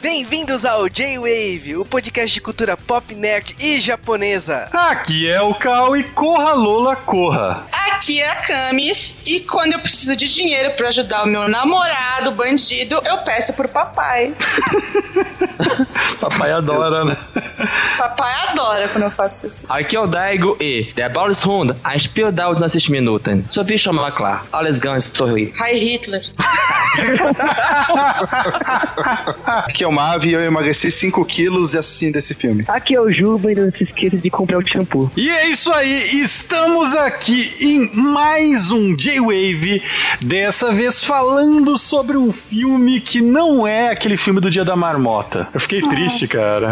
Bem-vindos ao J-Wave, o podcast de cultura pop, nerd e japonesa. Aqui é o Cal e corra Lola, corra. Aqui é a Camis e quando eu preciso de dinheiro para ajudar o meu namorado bandido, eu peço pro papai. papai adora, né? Papai adora quando eu faço isso. Aqui é o Daigo e Der Ballishund, ein Spiel dauert 90 Minuten. So viel schon mal klar. Alles ganz toll. Hi Hitler. Aqui é o Mavi e eu emagreci 5 quilos assistindo esse filme. Aqui é o Juba e não se esqueça de comprar o shampoo. E é isso aí, estamos aqui em mais um J-Wave, dessa vez falando sobre um filme que não é aquele filme do Dia da Marmota. Eu fiquei triste, cara.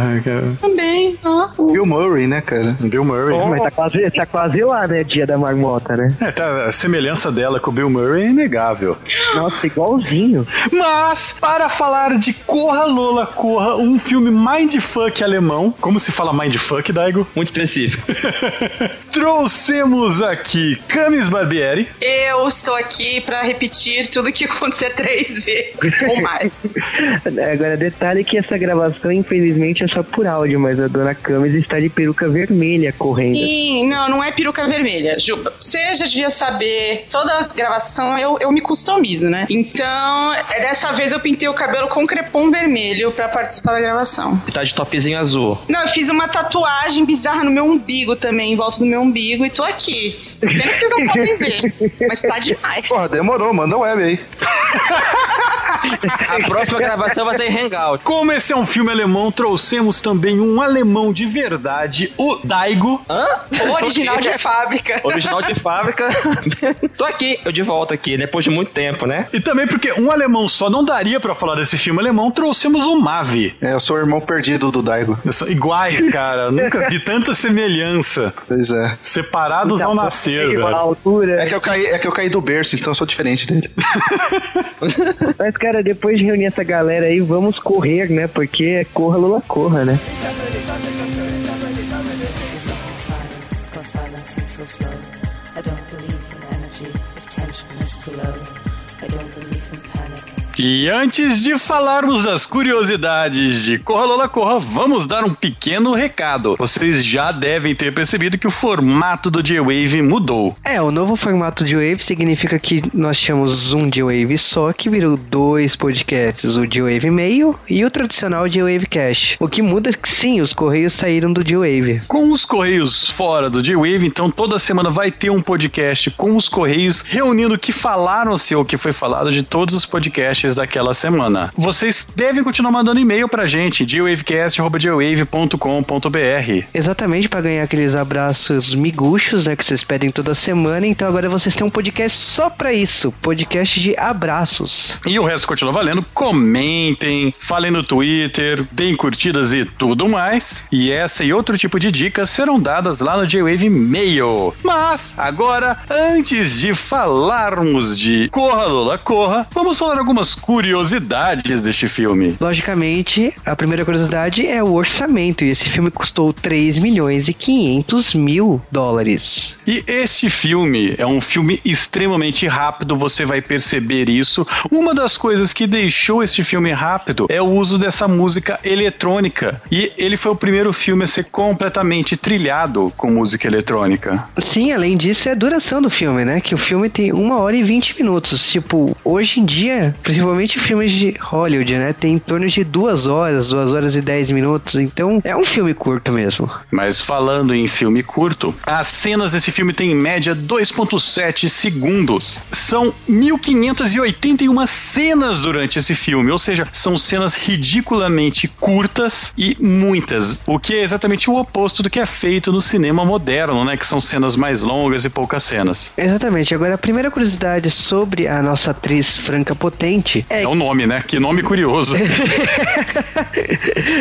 Também. Ah. Bill Murray, né, cara? Bill Murray. Mas tá quase, tá quase lá, né? Dia da marmota, né? É, tá, a semelhança dela com o Bill Murray é inegável. Nossa, igualzinho. Mas, para falar de Corra Lola Corra, um filme mindfuck alemão, como se fala mindfuck, Daigo? Muito específico. Trouxemos aqui Camis Barbieri. Eu estou aqui para repetir tudo que acontecer três vezes ou mais. Agora, detalhe que essa gravação, infelizmente, é só por áudio, mas a dona Camis está de peruca vermelha correndo. Sim, não, não é peruca vermelha. Juba, você já devia saber, toda gravação eu, eu me customizo, né? Então, é, dessa vez eu pintei o cabelo com crepom vermelho para participar da gravação. E tá de topzinho azul. Não, eu fiz uma tatuagem bizarra no meu umbigo também, em volta do meu umbigo, e tô aqui. Pena que vocês não podem ver, mas tá demais. Porra, demorou, manda web aí. A próxima gravação vai ser em Hangout. Como esse é um filme alemão, trouxemos também um alemão de verdade, o Daigo. Hã? Original de fábrica. Original de fábrica. Tô aqui, eu de volta aqui, depois de muito tempo, né? E também porque um alemão só não daria pra falar desse filme alemão, trouxemos o Mavi. É, eu sou o irmão perdido do Daigo. São iguais, cara. Nunca vi tanta semelhança. Pois é. Separados ao nascer, Igual a velho. altura. É que, eu caí, é que eu caí do berço, então eu sou diferente dele. Mas, cara, depois de reunir essa galera aí, vamos correr, né? Porque é corra, Lula, corra, né? E antes de falarmos das curiosidades de Corra Lola Corra, vamos dar um pequeno recado. Vocês já devem ter percebido que o formato do J-Wave mudou. É, o novo formato de Wave significa que nós tínhamos um J-Wave só que virou dois podcasts, o J-Wave Mail e o tradicional J-Wave Cash. O que muda é que sim, os correios saíram do J-Wave. Com os Correios fora do J-Wave, então toda semana vai ter um podcast com os Correios reunindo o que falaram-se ou o que foi falado de todos os podcasts daquela semana. Vocês devem continuar mandando e-mail pra gente, jwavecast.jwave.com.br. Exatamente para ganhar aqueles abraços miguxos, né, que vocês pedem toda semana. Então agora vocês têm um podcast só pra isso, podcast de abraços. E o resto continua valendo. Comentem, falem no Twitter, deem curtidas e tudo mais. E essa e outro tipo de dicas serão dadas lá no J-Wave Mail. Mas, agora, antes de falarmos de Corra Lola Corra, vamos falar algumas curiosidades deste filme. Logicamente, a primeira curiosidade é o orçamento. E esse filme custou 3 milhões e 500 mil dólares. E este filme é um filme extremamente rápido, você vai perceber isso. Uma das coisas que deixou este filme rápido é o uso dessa música eletrônica. E ele foi o primeiro filme a ser completamente trilhado com música eletrônica. Sim, além disso, é a duração do filme, né? Que o filme tem uma hora e 20 minutos. Tipo, hoje em dia, principalmente filmes de Hollywood, né? Tem em torno de duas horas, duas horas e 10 minutos. Então, é um filme curto mesmo. Mas falando em filme curto, as cenas desse filme têm em média 2.7 segundos. São 1581 cenas durante esse filme, ou seja, são cenas ridiculamente curtas e muitas, o que é exatamente o oposto do que é feito no cinema moderno, né, que são cenas mais longas e poucas cenas. Exatamente. Agora, a primeira curiosidade sobre a nossa atriz Franca Potente é É o nome, né? Que nome curioso.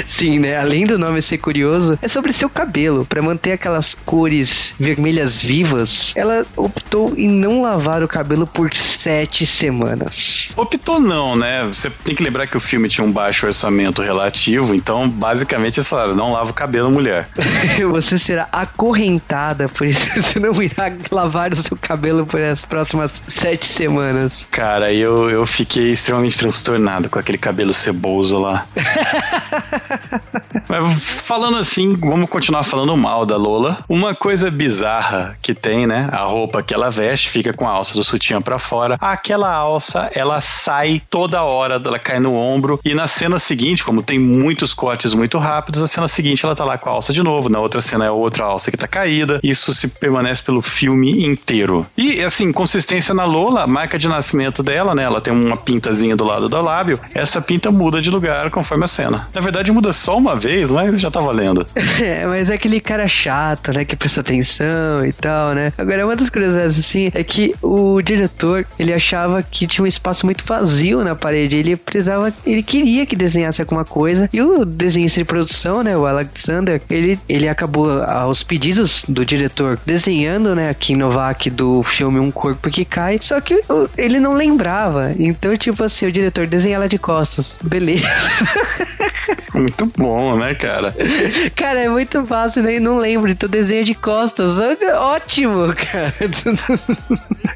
Sim, né? Além do nome ser curioso, é sobre seu cabelo. Pra manter aquelas cores vermelhas vivas, ela optou em não lavar o cabelo por sete semanas. Optou não, né? Você tem que lembrar que o filme tinha um baixo orçamento relativo, então basicamente eles falaram, não lava o cabelo, mulher. Você será acorrentada, por isso você não irá lavar o seu cabelo por as próximas sete semanas. Cara, eu, eu fiquei extremamente transtornado com aquele cabelo ceboso lá. Mas falando assim, vamos continuar falando mal da Lola. Uma coisa bizarra que tem, né? A roupa que ela veste fica com a alça do sutiã pra fora. Aquela alça, ela sai toda hora, ela cai no ombro. E na cena seguinte, como tem muitos cortes muito rápidos, a cena seguinte ela tá lá com a alça de novo. Na outra cena é outra alça que tá caída. Isso se permanece pelo filme inteiro. E assim, consistência na Lola, a marca de nascimento dela, né? Ela tem uma pintazinha do lado do lábio. Essa pinta muda de lugar conforme a cena. Na verdade, muda só uma vez, mas já tá valendo. É, mas é aquele cara chato, né? Que presta atenção e tal, né? Agora, uma das curiosidades, assim, é que o diretor, ele achava que tinha um espaço muito vazio na parede. Ele precisava, ele queria que desenhasse alguma coisa. E o desenhista de produção, né? O Alexander, ele, ele acabou, aos pedidos do diretor, desenhando, né? Aqui Novak do filme Um Corpo que Cai. Só que ele não lembrava. Então, tipo assim, o diretor desenha ela de costas. Beleza. Muito bom, né, cara? Cara, é muito fácil, né? Não lembro. Então, desenho de costas. Ótimo, cara.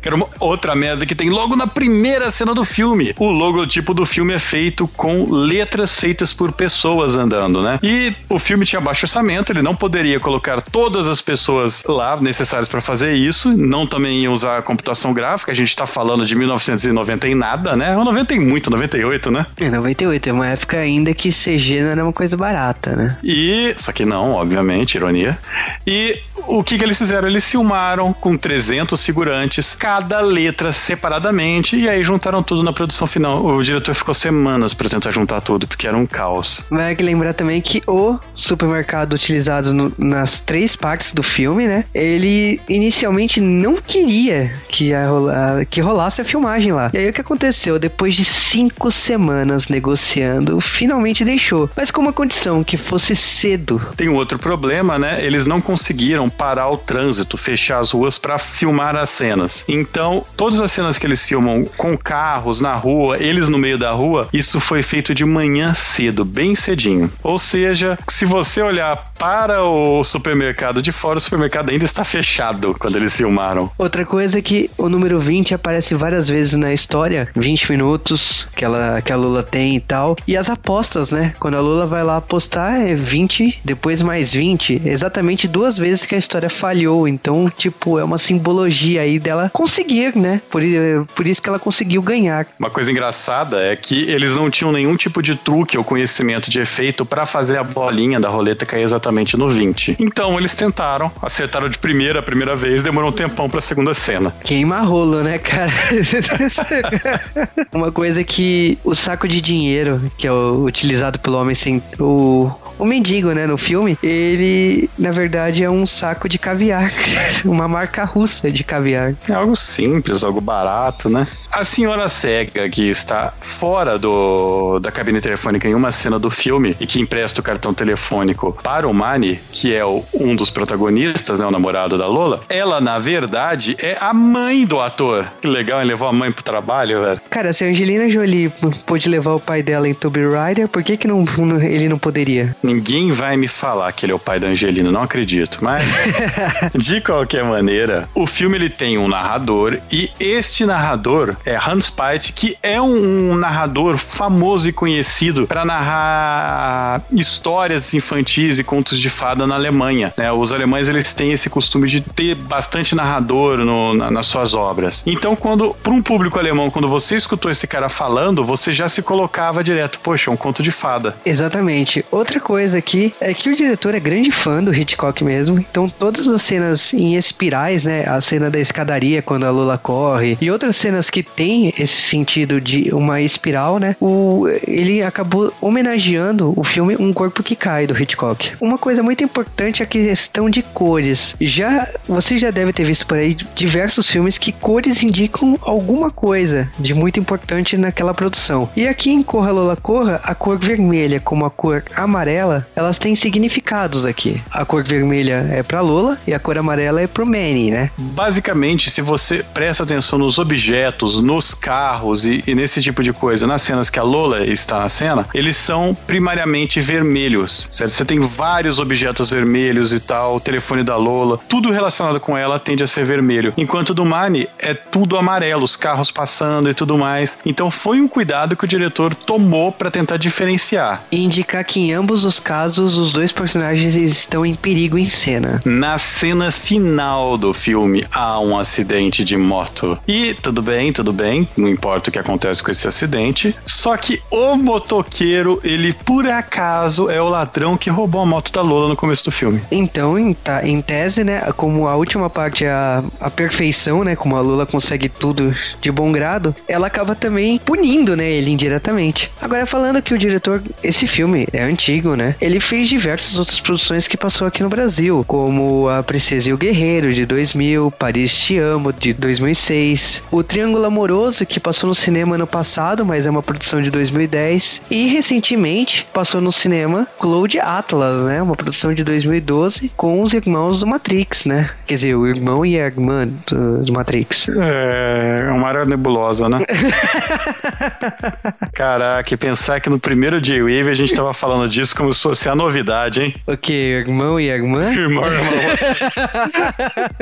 Era uma outra merda que tem logo na primeira cena do filme. O logotipo do filme é feito com letras feitas por pessoas andando, né? E o filme tinha baixo orçamento, ele não poderia colocar todas as pessoas lá necessárias para fazer isso, não também ia usar computação gráfica, a gente tá falando de 1990 e nada, né? 90 e muito, 98, né? É 98, é uma época ainda que CG não era uma coisa barata, né? E. Só que não, obviamente, ironia. E o que, que eles fizeram? Eles filmaram com 300 figurantes, cada letra separadamente, e aí juntaram tudo na produção final. O diretor ficou semanas pra tentar juntar tudo, porque era um caos. Vai que lembrar também que o supermercado utilizado no- nas três partes do filme, né? Ele inicialmente não queria que, ia rolar- que rolasse a filmagem lá. E aí o que aconteceu? Depois de cinco semanas negociando, finalmente deixou. Mas com uma condição, que fosse cedo. Tem um outro problema, né? Eles não conseguiram parar o trânsito, fechar as ruas pra filmar as cenas. Então, todas as cenas que eles filmam com carros na rua, eles no meio da rua, isso foi feito de manhã cedo, bem cedinho. Ou seja, se você olhar para o supermercado de fora, o supermercado ainda está fechado quando eles filmaram. Outra coisa é que o número 20 aparece várias vezes na história, 20 minutos que, ela, que a Lula tem e tal. E as apostas, né? Quando a Lula vai lá apostar, é 20, depois mais 20. Exatamente duas vezes que a história falhou. Então, tipo, é uma simbologia aí dela conseguir, né? Por, i- por isso que ela conseguiu ganhar. Uma coisa engraçada é que eles não tinham nenhum tipo de truque ou conhecimento de efeito para fazer a bolinha da roleta cair exatamente no 20. Então eles tentaram, acertaram de primeira a primeira vez, demorou um tempão pra segunda cena. Queima rolo, né, cara? Uma coisa que o saco de dinheiro, que é o, utilizado pelo homem sem. O, o mendigo, né, no filme, ele, na verdade, é um saco de caviar. Uma marca russa de caviar. É algo simples, algo barato, né? A senhora cega que está fora do, da cabine telefônica em uma cena do filme e que empresta o cartão telefônico para o Manny, que é o- um dos protagonistas, né, o namorado da Lola, ela, na verdade, é a mãe do ator. Que legal, ele levou a mãe pro trabalho, velho. Cara, a Angelina Jolie pôde levar o pai dela em Tomb Raider, por que, que não, não- ele não poderia? Ninguém vai me falar que ele é o pai da Angelina, não acredito. Mas, de qualquer maneira, o filme ele tem um narrador e este narrador é Hans Peit, que é um, um narrador famoso e conhecido para narrar histórias infantis e contos de fada na Alemanha. né? Os alemães eles têm esse costume de ter bastante narrador no- na- nas suas obras. Então, quando para um público alemão, quando você escutou esse cara falando, você já se colocava direto, poxa, é um conto de fada. Exatamente. Outra coisa aqui é que o diretor é grande fã do Hitchcock mesmo. Então todas as cenas em espirais, né? A cena da escadaria quando a Lula corre e outras cenas que tem esse sentido de uma espiral, né? O, ele acabou homenageando o filme Um Corpo que Cai do Hitchcock. Uma coisa muito importante é a questão de cores. Já você já deve ter visto por aí diversos filmes que cores indicam alguma coisa de muito importante naquela produção. E aqui em Corra Lola Corra, a cor vermelha como a cor amarela, elas têm significados aqui. A cor vermelha é pra Lola e a cor amarela é pro Manny, né? Basicamente, se você presta atenção nos objetos, nos carros e, e nesse tipo de coisa, nas cenas que a Lola está na cena, eles são primariamente vermelhos, certo? Você tem vários objetos vermelhos e tal, o telefone da Lola, tudo relacionado com ela tende a ser vermelho. Enquanto do Manny é tudo amarelo, os carros passando e tudo mais. Então foi um cuidado que o diretor tomou para tentar diferenciar. E indicar que em ambos os casos os dois personagens estão em perigo em cena. Na cena final do filme há um acidente de moto. E tudo bem, tudo bem, não importa o que acontece com esse acidente. Só que o motoqueiro, ele por acaso é o ladrão que roubou a moto da Lola no começo do filme. Então, em, ta- em tese, né, como a última parte é a, a perfeição, né, como a Lula consegue tudo de bom grado, ela acaba também punindo, né, ele indiretamente. Agora, falando que o diretor, esse filme é antigo, né, ele fez diversas outras produções que passou aqui no Brasil, como A Princesa e o Guerreiro, de 2000, Paris Te Amo, de 2006, O Triângulo Amoroso, que passou no cinema ano passado, mas é uma produção de 2010, e recentemente passou no cinema Cloud Atlas, né, uma produção de 2012, com os irmãos do Matrix, né, quer dizer, o irmão e a irmã do, do Matrix. É, uma área nebulosa, né? Caraca, e pensar que no primeiro J-Wave a gente tava falando disso como se fosse a novidade, hein? O que, irmão e irmã? Irmão, irmão.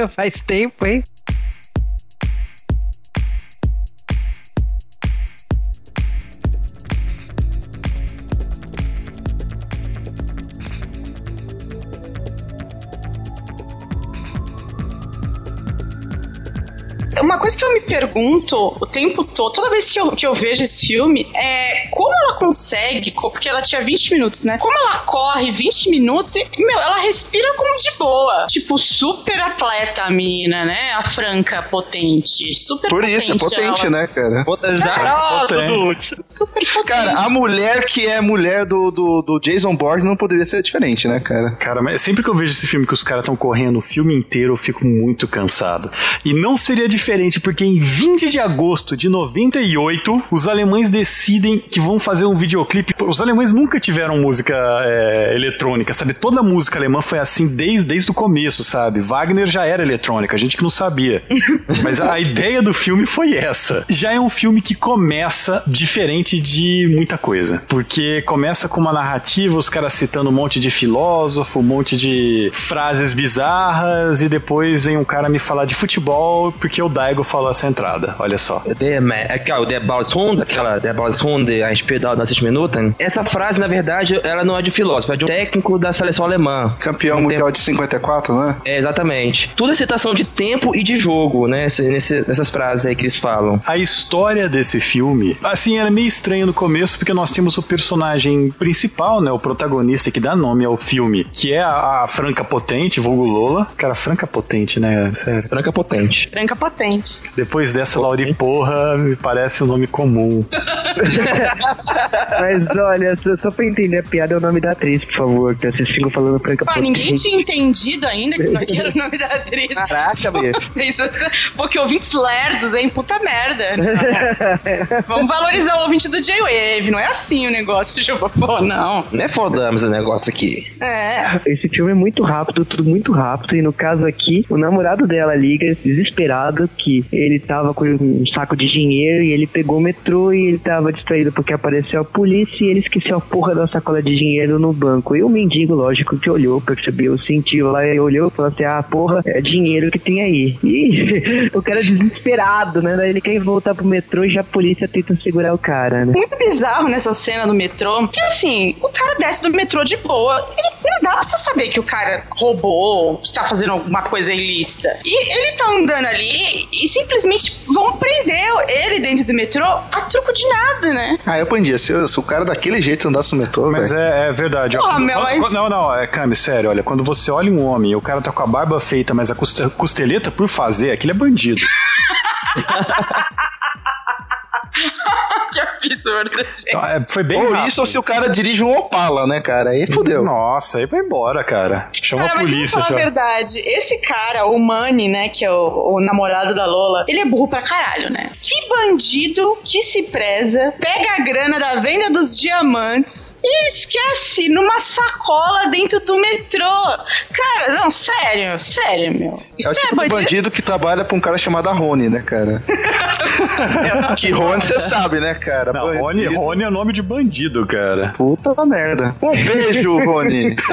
Faz tempo, hein? Uma coisa que eu me pergunto o tempo todo, toda vez que eu, que eu vejo esse filme, é como ela consegue, co- porque ela tinha 20 minutos, né? Como ela corre 20 minutos e, meu, ela respira como de boa. Tipo, super atleta a menina, né? A franca potente. Super Por isso, é potente potente, ela. né, cara? Exato. Potente. Dudu. Super potente. Cara, a mulher que é mulher do, do, do Jason Bourne não poderia ser diferente, né, cara? Cara, mas sempre que eu vejo esse filme que os caras estão correndo o filme inteiro, eu fico muito cansado. E não seria diferente, porque em 20 de agosto de 98, os alemães decidem que vão fazer um videoclipe. Os alemães nunca tiveram música é, eletrônica, sabe? Toda a música alemã foi assim desde, desde o começo, sabe? Wagner já era eletrônica, a gente que não sabia. Mas a ideia do filme foi essa. Já é um filme que começa diferente de muita coisa. Porque começa com uma narrativa, os caras citando um monte de filósofo, um monte de frases bizarras, e depois vem um cara me falar de futebol porque o Daigo falou essa entrada. Olha só. Der, Ma- aquela, der Baushund, aquela Der Baushund, a inspirada das 60 Minuten. Essa frase, na verdade, ela não é de filósofo, é de um técnico da seleção alemã. Campeão Um mundial de 54, né? É, exatamente. Tudo é citação de tempo e de jogo, né? Esse- nesse- nessas frases aí que eles falam. A história desse filme, assim, era meio estranho no começo, porque nós temos o personagem principal, né? O protagonista que dá nome ao filme, que é a, a Franca Potente, vulgo Lola. Cara, Franca Potente, né? Sério. Franca potente. Franca potente. Depois dessa, Lauri Porra, me parece um nome comum. Mas olha, só, só pra entender a piada é o nome da atriz, por favor, que vocês ficam falando Franca Pá, ninguém tinha entendido ainda que não que era o nome da atriz. Caraca, bicho. Porque ouvintes lerdos, hein? Puta merda. Vamos valorizar o ouvinte do J-Wave. Não é assim o negócio, Juba. Pô, não. Não é fodamos o negócio aqui. É. Esse filme é muito rápido, tudo muito rápido. E no caso aqui, o namorado dela liga desesperado que ele tava com um saco de dinheiro e ele pegou o metrô e ele tava distraído porque apareceu a polícia e ele esqueceu a porra da sacola de dinheiro no banco. E o mendigo, lógico, que olhou, percebeu, sentiu lá e olhou e falou assim: ah, porra, é dinheiro que tem aí. E o cara desesperado, né? Daí ele quer voltar pro metrô e já a polícia tenta segurar o cara, né? Muito bizarro nessa cena do metrô. Que assim, o cara desce do metrô de boa. Ele, não dá pra você saber que o cara roubou, que tá fazendo alguma coisa ilícita. E ele tá andando ali e simplesmente vão prender ele dentro do metrô a truco de nada, né? Ah, eu apandia. Se, se o cara daquele jeito andasse no metrô, Mas velho. é, é verdade. Porra, meu, mas- Não, não, é Cami, sério, olha, quando você olha um homem e o cara tá com a barba feita, mas a coste- costeleta por fazer, aquele é bandido. que absurdo. gente. Então, é, foi bem Ou rápido. isso ou se o cara dirige um Opala, né, cara? Aí fudeu. Nossa, aí vai embora, cara. Chama Cara, a mas polícia. vamos falar a verdade. Esse cara, o Manny, né, que é o, o namorado da Lola, ele é burro pra caralho, né? Que bandido que se preza, pega a grana da venda dos diamantes e esquece numa sacola dentro do metrô. Cara, não, sério, sério, meu. Isso É é, o tipo de bandido. bandido que trabalha pra um cara chamado Rony, né, cara? que Rony você sabe, né, cara? Não, Bandido. Rony, Rony é nome de bandido, cara. Puta merda. Um beijo, Rony.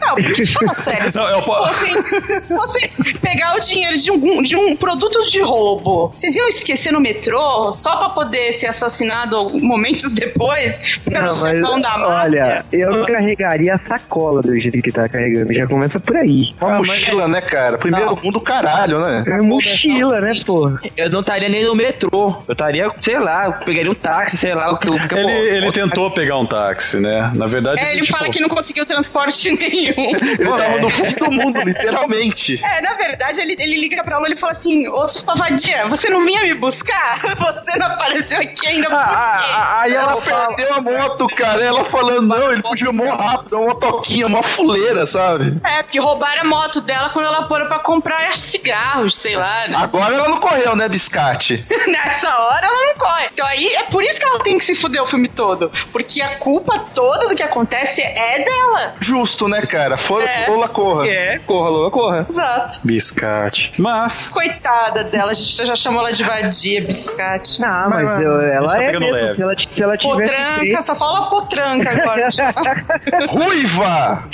Não, fala sério, se Não, fossem, se fossem pegar o dinheiro de um, de um produto de roubo, vocês iam esquecer no metrô só pra poder ser assassinado momentos depois pelo Não, mas, chefão da máfia? olha, eu carregaria a sacola do jeito que tá carregando. Já começa por aí. Uma mochila, né, cara? Primeiro Não. mundo, caralho, né? É mochila, né, pô? Eu não estaria nem no metrô. Eu estaria, sei lá, eu pegaria um táxi, sei lá, o que que Ele, ele tentou pegar um táxi, né? Na verdade, É, ele tipo, fala que não conseguiu transporte nenhum. Ele tava no fim do mundo, literalmente. É, na verdade, ele, ele liga pra ela e fala assim: Ô, sua vadia, você não vinha me buscar? Você não apareceu aqui ainda por quê? Ah, aí ela perdeu a moto, cara. Ela falando, não, ele fugiu mó rápido, uma motoquinha, uma fuleira, sabe? É, porque roubaram a moto dela quando ela foram pra comprar cigarros, sei lá, né? Agora ela não correu, né, biscate? Nessa hora ela não corre. Então aí é por isso que ela tem que se fuder o filme todo. Porque a culpa toda do que acontece é dela. Justo, né, cara? Foda-se, É. Lola corra. É, corra, Lula, corra. Exato. biscate. Mas, Coitada dela, a gente já chamou ela de vadia, biscate. Ah, Mas- mas, eu- ela tá é mesmo. leve. Se ela, se ela Potranca, feito- só fala potranca agora. Ruiva!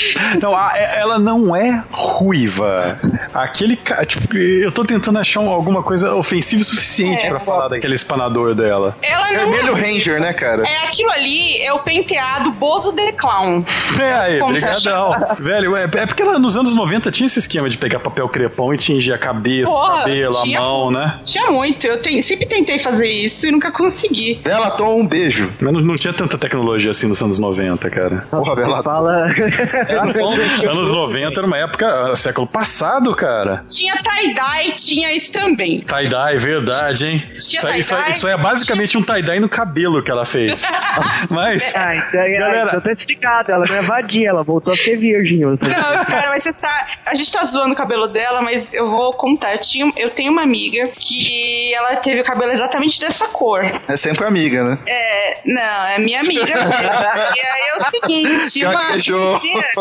não, a- é- ela não é ruiva. Aquele cara, tipo, eu tô tentando achar um- alguma coisa ofensiva o suficiente É, pra falar daquele espanador dela. ela não Vermelho Ranger, né, cara? É aquilo ali, é o penteado Bozo de Clown. É aí, brigadão. Velho, é, é porque ela, nos anos 90 tinha esse esquema de pegar papel crepom e tingir a cabeça, o Porra, cabelo, a tinha- mão, né? Tinha muito, eu sempre tentei fazer isso e nunca consegui. Bela Tom, um beijo. Mas não, não tinha tanta tecnologia assim nos anos 90, cara. Porra, Bela Fala. anos 90 era uma época, ah, século passado, cara. Tinha tie-dye, tinha isso também. Tie-dye, verdade, hein? Isso, isso, isso é basicamente um tie-dye no cabelo que ela fez. Mas, Ah, então, é- Galera. então tá explicado. Ela não é vadia, ela voltou a ser virgem. Não, cara, mas você tá. A gente tá zoando o cabelo dela, mas eu vou contar. Eu, tinha, eu tenho uma amiga que ela teve o cabelo exatamente dessa cor. É sempre amiga, né? É, não, é minha amiga. e aí é o seguinte, uma, um dia.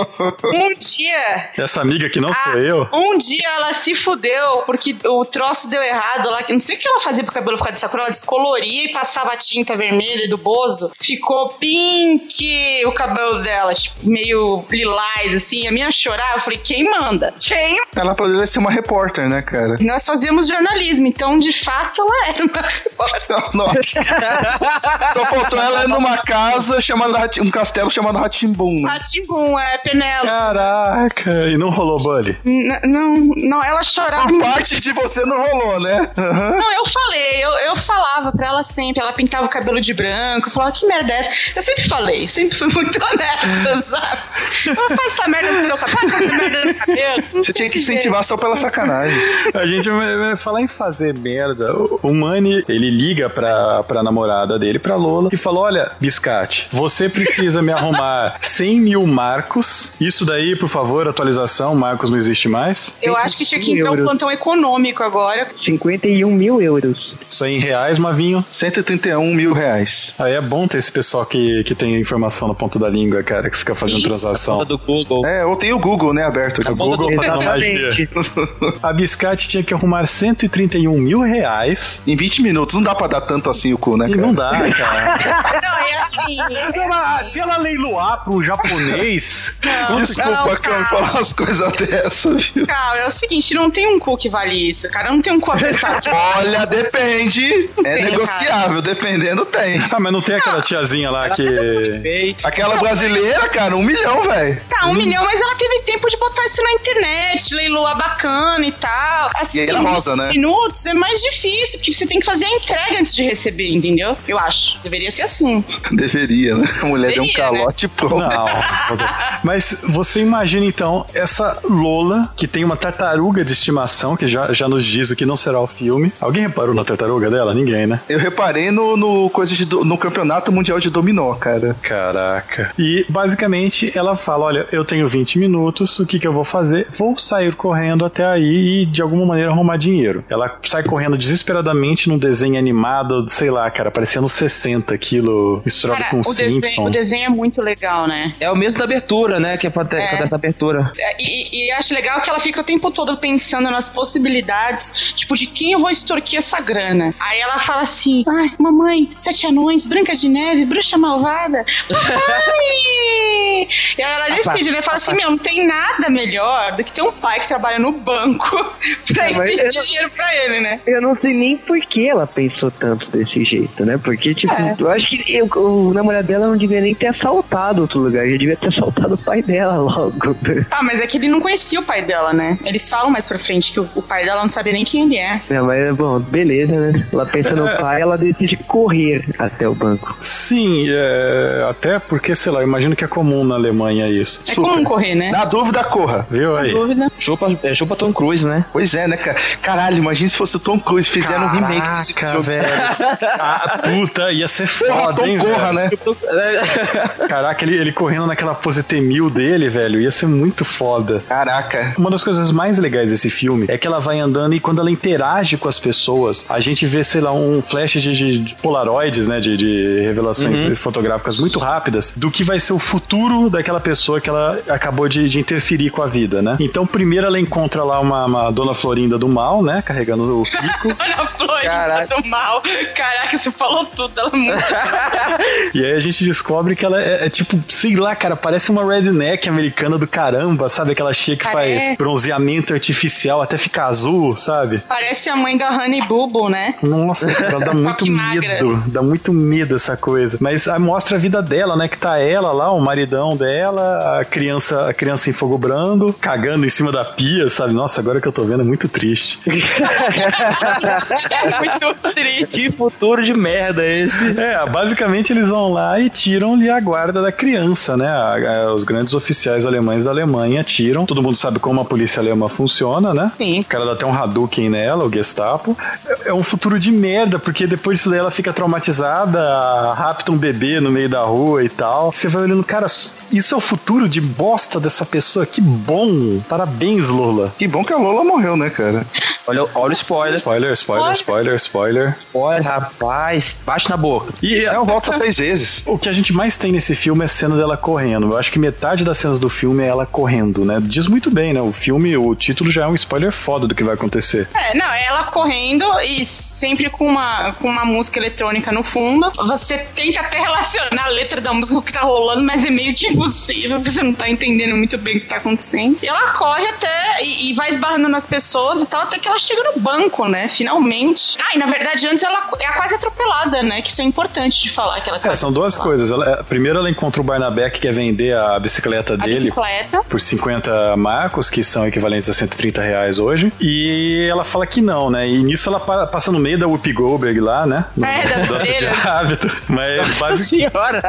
Um dia essa amiga que não sou Ah, eu. Um dia ela se fudeu porque o troço deu errado lá, que não sei o que ela fazia pro cabelo ficar dessa cor, ela descoloria e passava a tinta vermelha do bozo. Ficou pink o cabelo dela, tipo, meio lilás, assim. A minha chorava, eu falei, quem manda? Quem? Ela poderia ser uma repórter, né, cara? Nós fazíamos jornalismo, então de fato ela era uma repórter. Nossa. então faltou ela numa casa chamada um castelo chamado Ratimbum. Né? Ratimbum, é Penélope. Caraca, e não rolou bully. N- Não, não, ela chorava. A parte de você não rolou, né? Aham. Não, eu falei, eu, eu falava pra ela sempre, ela pintava o cabelo de branco, eu falava, que merda é essa? Eu sempre falei, sempre fui muito honesta, sabe? Ela faz essa merda no seu cabelo, faz essa merda no cabelo. Você tinha que incentivar só pela sacanagem. A gente vai, falar em fazer merda. O, Manny, ele liga pra, pra namorada dele, pra Lola, e fala: Olha, Biscate, você precisa me arrumar 100 mil marcos. Isso daí, por favor, atualização: Marcos não existe mais. Eu acho que tinha que entrar um plantão econômico agora. 51 mil euros. Isso aí em reais, Mavinho. 131 mil reais. Aí é bom ter esse pessoal que, que tem informação na ponta da língua, cara, que fica fazendo Isso. transação. Conta do Google. É, ou tem o Google, né, aberto aqui. O Google fazendo magia. A Biscate tinha que arrumar 131 mil reais. Em 20 minutos, não dá pra dar tanto assim o cu, né, E cara? não dá, cara. Não, é assim. Mas, se ela leiloar pro japonês, Desculpa, Não, Cam, calma. falar umas coisas dessas, viu? Cara, é o seguinte, não tem um cu que vale isso, cara. Não tem um cu apertado. Olha, depende. É Tem, negociável, dependendo tem. Ah, mas não tem aquela tiazinha lá que. Aquela brasileira, cara, um milhão, velho. Tá, um milhão, mas ela teve tempo de botar isso na internet, leiloar bacana e tal. Assim, E aí rosa, né? minutos é mais difícil, porque você tem que fazer a entrega antes de receber, entendeu? Eu acho. Deveria ser assim. Deveria, né? A mulher deu um Deveria, né? calote pronto. Não. Mas você imagina então essa Lola, que tem uma tartaruga de estimação, que já, já nos diz o que não será o filme. Alguém reparou na tartaruga dela? Ninguém, né? Eu reparei no, no, coisa de no campeonato mundial de dominó, cara. Caraca. E basicamente ela fala: Olha, eu tenho 20 minutos, o que, que eu vou fazer? Vou sair correndo até aí e de alguma maneira arrumar dinheiro. Ela sai correndo desesperadamente num desenho animado, sei lá, cara, parecendo 60 quilos misturado Cara, com o desenho, Simpson. o desenho é muito legal, né? É o mesmo da abertura, né? Que acontece É. essa abertura. É, E, e acho legal que ela fica o tempo todo pensando nas possibilidades, tipo, de quem eu vou extorquir essa grana. Aí ela fala assim: ai, mamãe, sete anões, Branca de Neve, bruxa malvada. Papai! e aí ela decide, né? Fala assim: meu, não tem nada melhor do que ter um pai que trabalha no banco pra investir eu- dinheiro pra ele, né? Eu não sei nem por que ela pensou tanto desse jeito, né? Porque, tipo, É. eu acho que eu- o namorado dela não devia nem ter assaltado outro lugar, já devia ter assaltado o pai dela logo. Ah, mas é que ele não conhecia o pai dela, né? Eles falam mais pra frente que o, o pai dela não sabia nem quem ele é. Não, mas, bom, beleza, né? Ela pensa no pai, ela decide correr até o banco. Sim, é, até porque, sei lá, eu imagino que é comum na Alemanha isso. É comum correr, né? Na dúvida, corra. Viu aí? Dúvida. Chupa, é, chupa Tom Cruise, né? Pois é, né, cara? Caralho, imagina se fosse o Tom Cruise fizeram um remake desse filme. velho. Ah, puta, ia ser foda, Tom hein, Corra, velho? né? Caraca, ele, ele correndo naquela pose T-1000 dele, velho, ia ser muito foda. Caraca. Uma das coisas mais legais desse filme é que ela vai andando e quando ela interage com as pessoas, a gente vê, sei lá, um flash de, de- de polaroids, né, de, de revelações fotográficas muito rápidas do que vai ser o futuro daquela pessoa que ela acabou de, de interferir com a vida, né? Então, primeiro ela encontra lá uma, uma dona Florinda do mal, né, carregando o pico. Ana Florinda Caraca. do mal. Caraca, você falou tudo. Ela é muito... E aí a gente descobre que ela é, é tipo, sei lá, cara, parece uma redneck americana do caramba, sabe? Aquela chia que Parece. faz bronzeamento artificial até ficar azul, sabe? Parece a mãe da Honey Boo né? Nossa, cara, dá muito medo. Dá muito medo essa coisa. Mas aí mostra a vida dela, né? Que tá ela lá, o maridão dela, a criança, a criança em fogo brando, cagando em cima da pia, sabe? Nossa, agora que eu tô vendo é muito triste. É muito triste. Que futuro de merda é esse? É, basicamente eles vão lá e tiram-lhe a guarda da criança, né? A- a- os grandes oficiais alemães da Alemanha tiram. Todo mundo sabe como a polícia alemã funciona, né? Sim. O cara dá até um Hadouken nela, o Gestapo. É- É um futuro de merda, porque depois disso daí ela fica traumatizada, rapta um bebê no meio da rua e tal. Você vai olhando, cara, isso é o futuro de bosta dessa pessoa. Que bom! Parabéns, Lola. Que bom que a Lola morreu, né, cara? Olha, olha o spoiler. Spoiler, spoiler, spoiler, spoiler. Spoiler, rapaz. Bate na boca. E É, eu volto três vezes. O que a gente mais tem nesse filme é cenas dela correndo. Eu acho que metade das cenas do filme é ela correndo, né? Diz muito bem, né? O filme, o título já é um spoiler foda do que vai acontecer. É, não, é ela correndo e sempre com uma, com uma música eletrônica no fundo. Você tenta até relacionar a letra da música com o que tá rolando, mas é meio que impossível, porque você não tá entendendo muito bem o que tá acontecendo. E ela corre até e, e vai esbarrando nas pessoas e tal, até que ela chega no banco, né? Finalmente. Ah, e na verdade, antes ela é quase atropelada, né? Que isso é importante de falar. Que ela É, são duas coisas. Ela, é, primeiro ela encontra o Barnabé que quer vender a bicicleta A dele bicicleta. por 50 marcos, que são equivalentes a 130 reais hoje. E ela fala que não, né? E nisso ela pa- passa no meio da Whoopi Goldberg lá, né? É, das freiras. hábito. Mas basic- Senhora!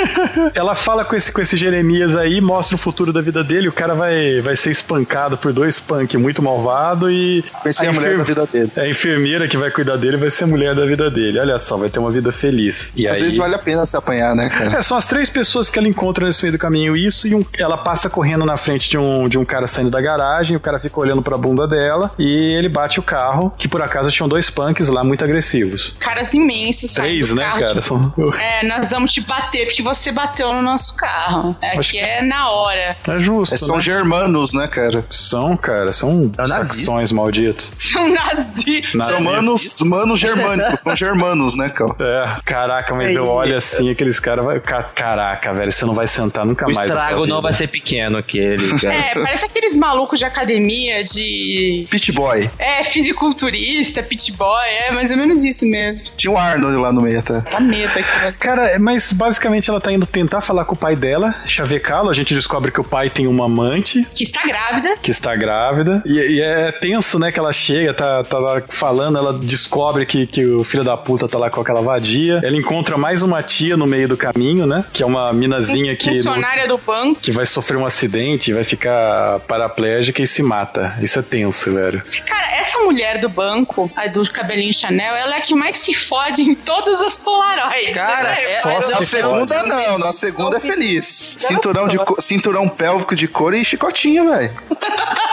ela fala com esse, com esse Jeremias aí, mostra o futuro da vida dele. O cara vai, vai ser espancado por dois punk muito malvado e. Pensei a mulher enfer- da vida dele. A enfermeira que vai cuidar dele vai ser a mulher da vida dele. Olha só, vai ter uma vida feliz. E Às aí... vezes vale a pena se apanhar, né, cara? É, são as três pessoas que ela encontra nesse meio do caminho, isso, e um- ela passa correndo na frente de um, de um cara saindo da garagem, o cara fica olhando pra bunda dela, e ele bate o carro, que por acaso tinham dois punks lá muito agressivos. Caras imensos, Três, né, carro, cara? tipo, São... É, nós vamos te bater porque você bateu no nosso carro. É Acho é na hora. É justo, É, são né? germanos, né, cara? São, cara, são É saxões malditos. São nazistas. Na- São manos, manos germânicos, são germanos, né, cara? É, caraca, mas eu olho assim, aqueles caras vai. ca- Caraca, velho, você não vai sentar nunca O mais. na estrago não vai ser pequeno aquele, cara. É, parece aqueles malucos de academia, de. Pit Boy. É, fisiculturista, pit boy, é mais ou menos isso mesmo. Tinha o Arnold lá no meio até. Tá medo aqui. Cara, mas basicamente ela tá indo tentar falar com o pai dela chavecá-lo. A gente descobre que o pai tem uma amante Que está grávida. que está grávida. E, e é tenso, né? Que ela chega, tá, tá lá falando, ela descobre que, que o filho da puta tá lá com aquela vadia. Ela encontra mais uma tia no meio do caminho, né? Que é uma minazinha que. Funcionária do banco. Que vai sofrer um acidente, vai ficar paraplégica e se mata. Isso é tenso, velho. Cara, essa mulher do banco, a do cabelinho Chanel, ela é a que mais se fode em todas as Polaroids. Cara, Você já é- Só se Na fode. segunda não, na segunda é feliz. Cinturão, de cinturão pélvico de couro e chicotinho, velho.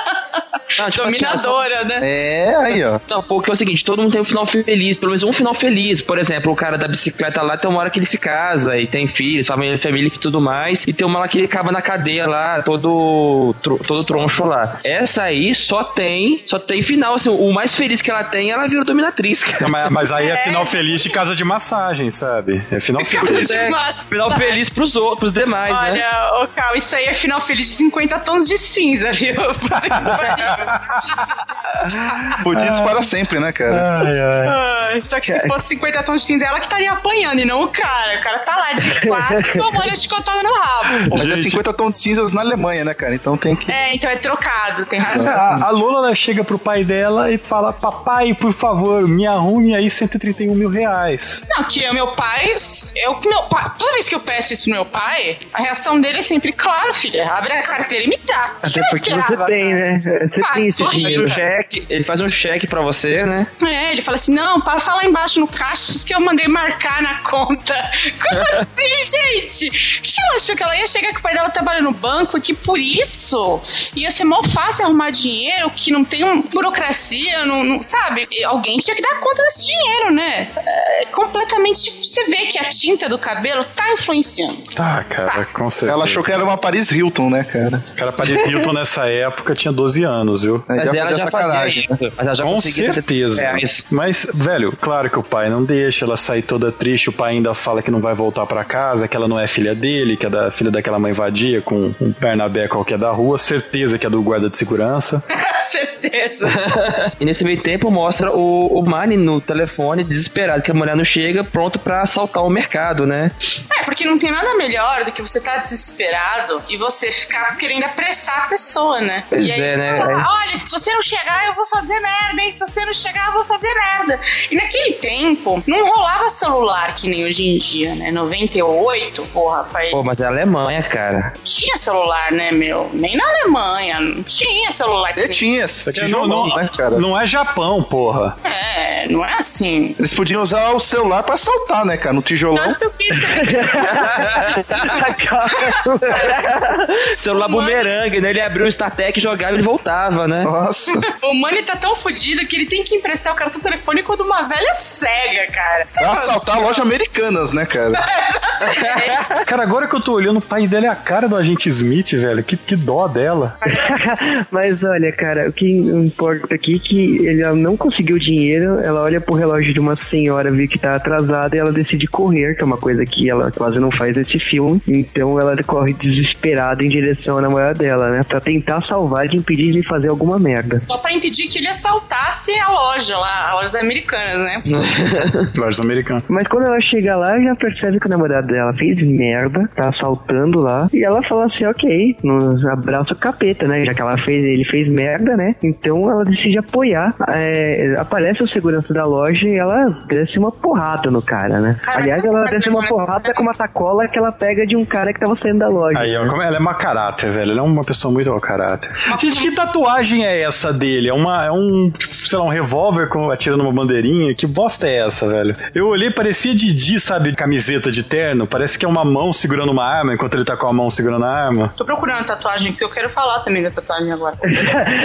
Não, tipo assim, Dominadora, né? É, aí, ó. Não, porque é o seguinte, todo mundo tem um final feliz, pelo menos um final feliz. Por exemplo, o cara da bicicleta lá tem uma hora que ele se casa e tem filhos, família, família e tudo mais. E tem uma lá que ele acaba na cadeia lá, todo, todo troncho lá. Essa aí só tem, só tem final, assim, o mais feliz que ela tem, ela vira dominatriz. Não, mas, mas aí é final feliz de casa de massagem, sabe? É final feliz. É, final feliz pros outros, pros demais, né? Olha, ô Cal, isso aí é final feliz de 50 tons de cinza, viu? Budismo para sempre, né, cara? Ai, ai. Ai, Só que se fosse 50 tons de cinza, ela que estaria apanhando e não o cara. O cara tá lá de quatro tomando a chicotada no rabo. Mas é Gente. 50 tons de cinzas na Alemanha, né, cara? Então tem que. É, então é trocado, tem razão. A, a Lola ela chega pro pai dela e fala: Papai, por favor, me arrume aí 131 mil reais. Não, que é meu pai. Eu, meu pai. Toda vez que eu peço isso pro meu pai, a reação dele é sempre, claro, filha, abre a carteira e me dá. O que Até porque você tem, cara? Ah, tem esse sorriso. dinheiro. Um cheque, ele faz um cheque pra você, né? É, ele fala assim: não, passa lá embaixo no caixa que eu mandei marcar na conta. Como assim, gente? O que ela achou que ela ia chegar que o pai dela trabalha no banco e que por isso ia ser mó fácil arrumar dinheiro, que não tem um, burocracia, não, não- sabe? E Alguém tinha que dar conta desse dinheiro, né? É, completamente. Você vê que a tinta do cabelo tá influenciando. Tá, cara, com certeza. Ela achou que era uma Paris Hilton, né, cara? Cara, Paris Hilton nessa época tinha 12 anos, viu? Aí Mas ela já fazia sacanagem, né? isso. Mas ela já Com certeza. reais. Mas, velho, claro que o pai não deixa ela sair toda triste. O pai ainda fala que não vai voltar pra casa, que ela não é filha dele, que é da filha daquela mãe vadia com um Bernabé qualquer da rua. Certeza que é do guarda de segurança. Certeza. E nesse meio tempo mostra o, o Manny no telefone, desesperado, que a mulher não chega, pronto pra assaltar o mercado, né? É, porque não tem nada melhor do que você tá desesperado e você ficar querendo apressar a pessoa, né? Pois e aí é, né? É. Olha, se você não chegar, eu vou fazer merda, hein? Se você não chegar, eu vou fazer merda. E naquele tempo, não rolava celular que nem hoje em dia, né? 98, porra, país. Pô, mas é Alemanha, cara. Tinha celular, né, meu? Nem na Alemanha, não tinha celular. que E nem- tinha, Não, tijolão, não, né, cara? não é Japão, porra. É, não é assim. Eles podiam usar o celular pra assaltar, né, cara? No tijolão. Tanto que você Celular bumerangue, né? Ele abriu o StarTech, jogava e ele voltava, né? Nossa. O Money tá tão fudido que ele tem que emprestar o cara do telefone quando uma velha cega, cara. Pra assaltar loja americanas, né, cara? Cara, agora que eu tô olhando, o pai dela é a cara do agente Smith, velho. Que, que dó dela. Mas olha, cara, o que importa aqui é que ele ela não conseguiu dinheiro, ela olha pro relógio de uma senhora, vê que tá atrasada e ela decide correr, que é uma coisa que ela quase não faz nesse filme. Então ela corre desesperada em direção à namorada dela, né? Pra tentar salvar de impedir de fazer alguma merda. Só pra impedir que ele assaltasse a loja lá, a loja da Americanas, né? Lojas americanas. Mas quando ela chega lá, já percebe que o namorado dela fez merda, tá assaltando lá. E ela fala assim, ok, nos abraça o capeta, né? Já que ela fez, ele fez merda, né? Então ela decide apoiar. É, aparece o segurança da loja e ela desce uma porrada no cara, né? Cara, Aliás, ela que desce uma porrada com uma sacola que ela pega de um cara que tava saindo da loja. Aí, ó, como ela é mau caráter, velho. Ela é uma pessoa muito mau caráter. Gente, que tatuagem é essa dele? É, uma, é um, tipo, sei lá, um revólver com atirando uma bandeirinha? Que bosta é essa, velho? Eu olhei, parecia Didi, sabe? Camiseta de terno. Parece que é uma mão segurando uma arma enquanto ele tá com a mão segurando a arma. Tô procurando tatuagem, porque eu quero falar também da tatuagem agora.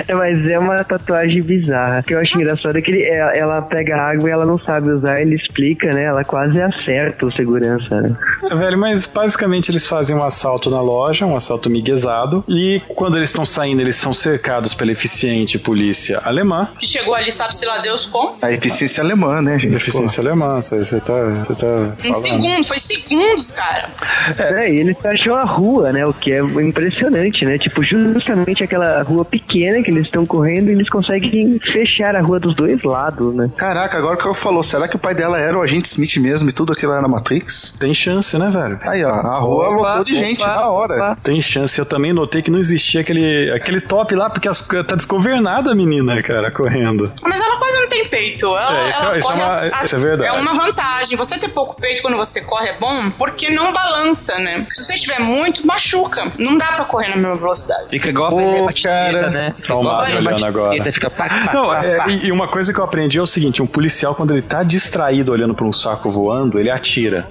É, Mas é uma tatuagem bizarra. O que eu acho engraçado é que ele- ela, ela pega água e ela não sabe usar, ele explica, né? Ela quase acerta o segurança, né? É, velho, mas basicamente eles fazem um assalto na loja, um assalto miguezado. E quando eles estão saindo, eles são cercados pela eficiente polícia alemã. Que chegou ali, sabe-se lá Deus como? A eficiência alemã, né, gente? Eficiência alemã, você tá, você tá Um segundo, foi segundos, cara. É, e eles fecham a rua, né? O que é impressionante, né? Tipo, justamente aquela rua pequena que eles estão correndo, eles conseguem fechar a rua dos dois lados, né? Caraca, agora que eu falou, será que o pai dela era o agente Smith mesmo e tudo aquilo era na Matrix? Tem chance, né, velho? Aí, ó, a rua Opa, lotou de gente opa, na hora. opa. Tem chance. Eu também notei que não existia aquele, aquele top lá, porque as, tá desgovernada a menina, cara, correndo. Mas ela quase não tem peito. Ela, É, isso é- ela isso é corre uma- as- isso é verdade. É uma vantagem. Você ter pouco peito quando você corre é bom, porque não balança, né? Se você tiver muito, machuca. Não dá pra correr na mesma velocidade. Fica igual Pô, a cara. né? A Mario olhando agora. Fica pá, pá, Não, pá, é, pá. e, uma coisa que eu aprendi é o seguinte: um policial, quando ele tá distraído olhando pra um saco voando, ele atira.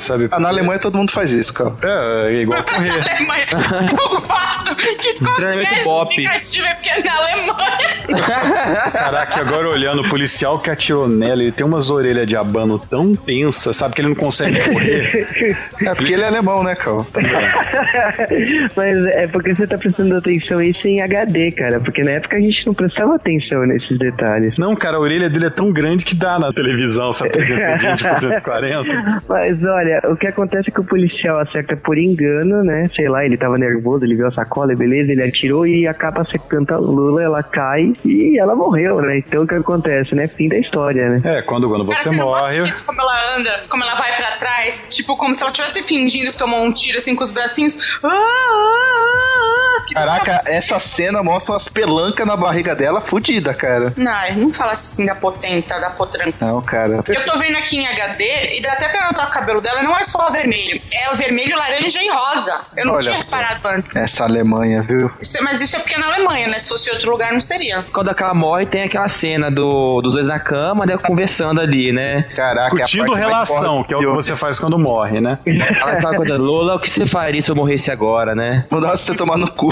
Sabe? Ah, na Alemanha todo mundo faz isso, cara. É, é igual correr. Alemanha. Eu gosto que Treinamento qualquer Bop. Justificativa é porque é na Alemanha. Caraca, agora olhando, o policial que atirou nela, ele tem umas orelhas de abano tão tensas, sabe? Que ele não consegue correr. É porque ele é alemão, né, cara? Mas é porque você tá prestando atenção isso em HD, cara. Porque na época a gente não prestava atenção nesses detalhes. Não, cara, a orelha dele é tão grande que dá na televisão, sabe? 320 por 240. Mas olha, o que acontece é que o policial acerta por engano, né? Sei lá, ele tava nervoso, ele viu a sacola, beleza, ele atirou e acaba acertando a Lula, ela cai e ela morreu, né? Então o que acontece, né? Fim da história, né? É, quando, quando Cara, você não gosta morre. jeito como ela anda, como ela vai pra trás, tipo, como se ela estivesse fingindo que tomou um tiro assim com os bracinhos. Ah, ah, ah, ah. Caraca, essa cena mostra umas pelancas na barriga dela fudida, cara. Não, não fala assim da potenta, da potranca. Não, cara. Eu tô vendo aqui em HD e dá até pra notar o cabelo dela não é só vermelho, é o vermelho, laranja e rosa. Eu não Olha tinha só. reparado antes. Essa Alemanha, viu? Isso- mas isso é porque é na Alemanha, né? Se fosse outro lugar, não seria. Quando ela morre, tem aquela cena do, dos dois na cama, né? Conversando ali, né? Caraca, Discutindo a mais relação, que é o que você faz quando morre, né? Aquela, coisa, Lola, o que você faria se eu morresse agora, né? Mandava você tomar no cu.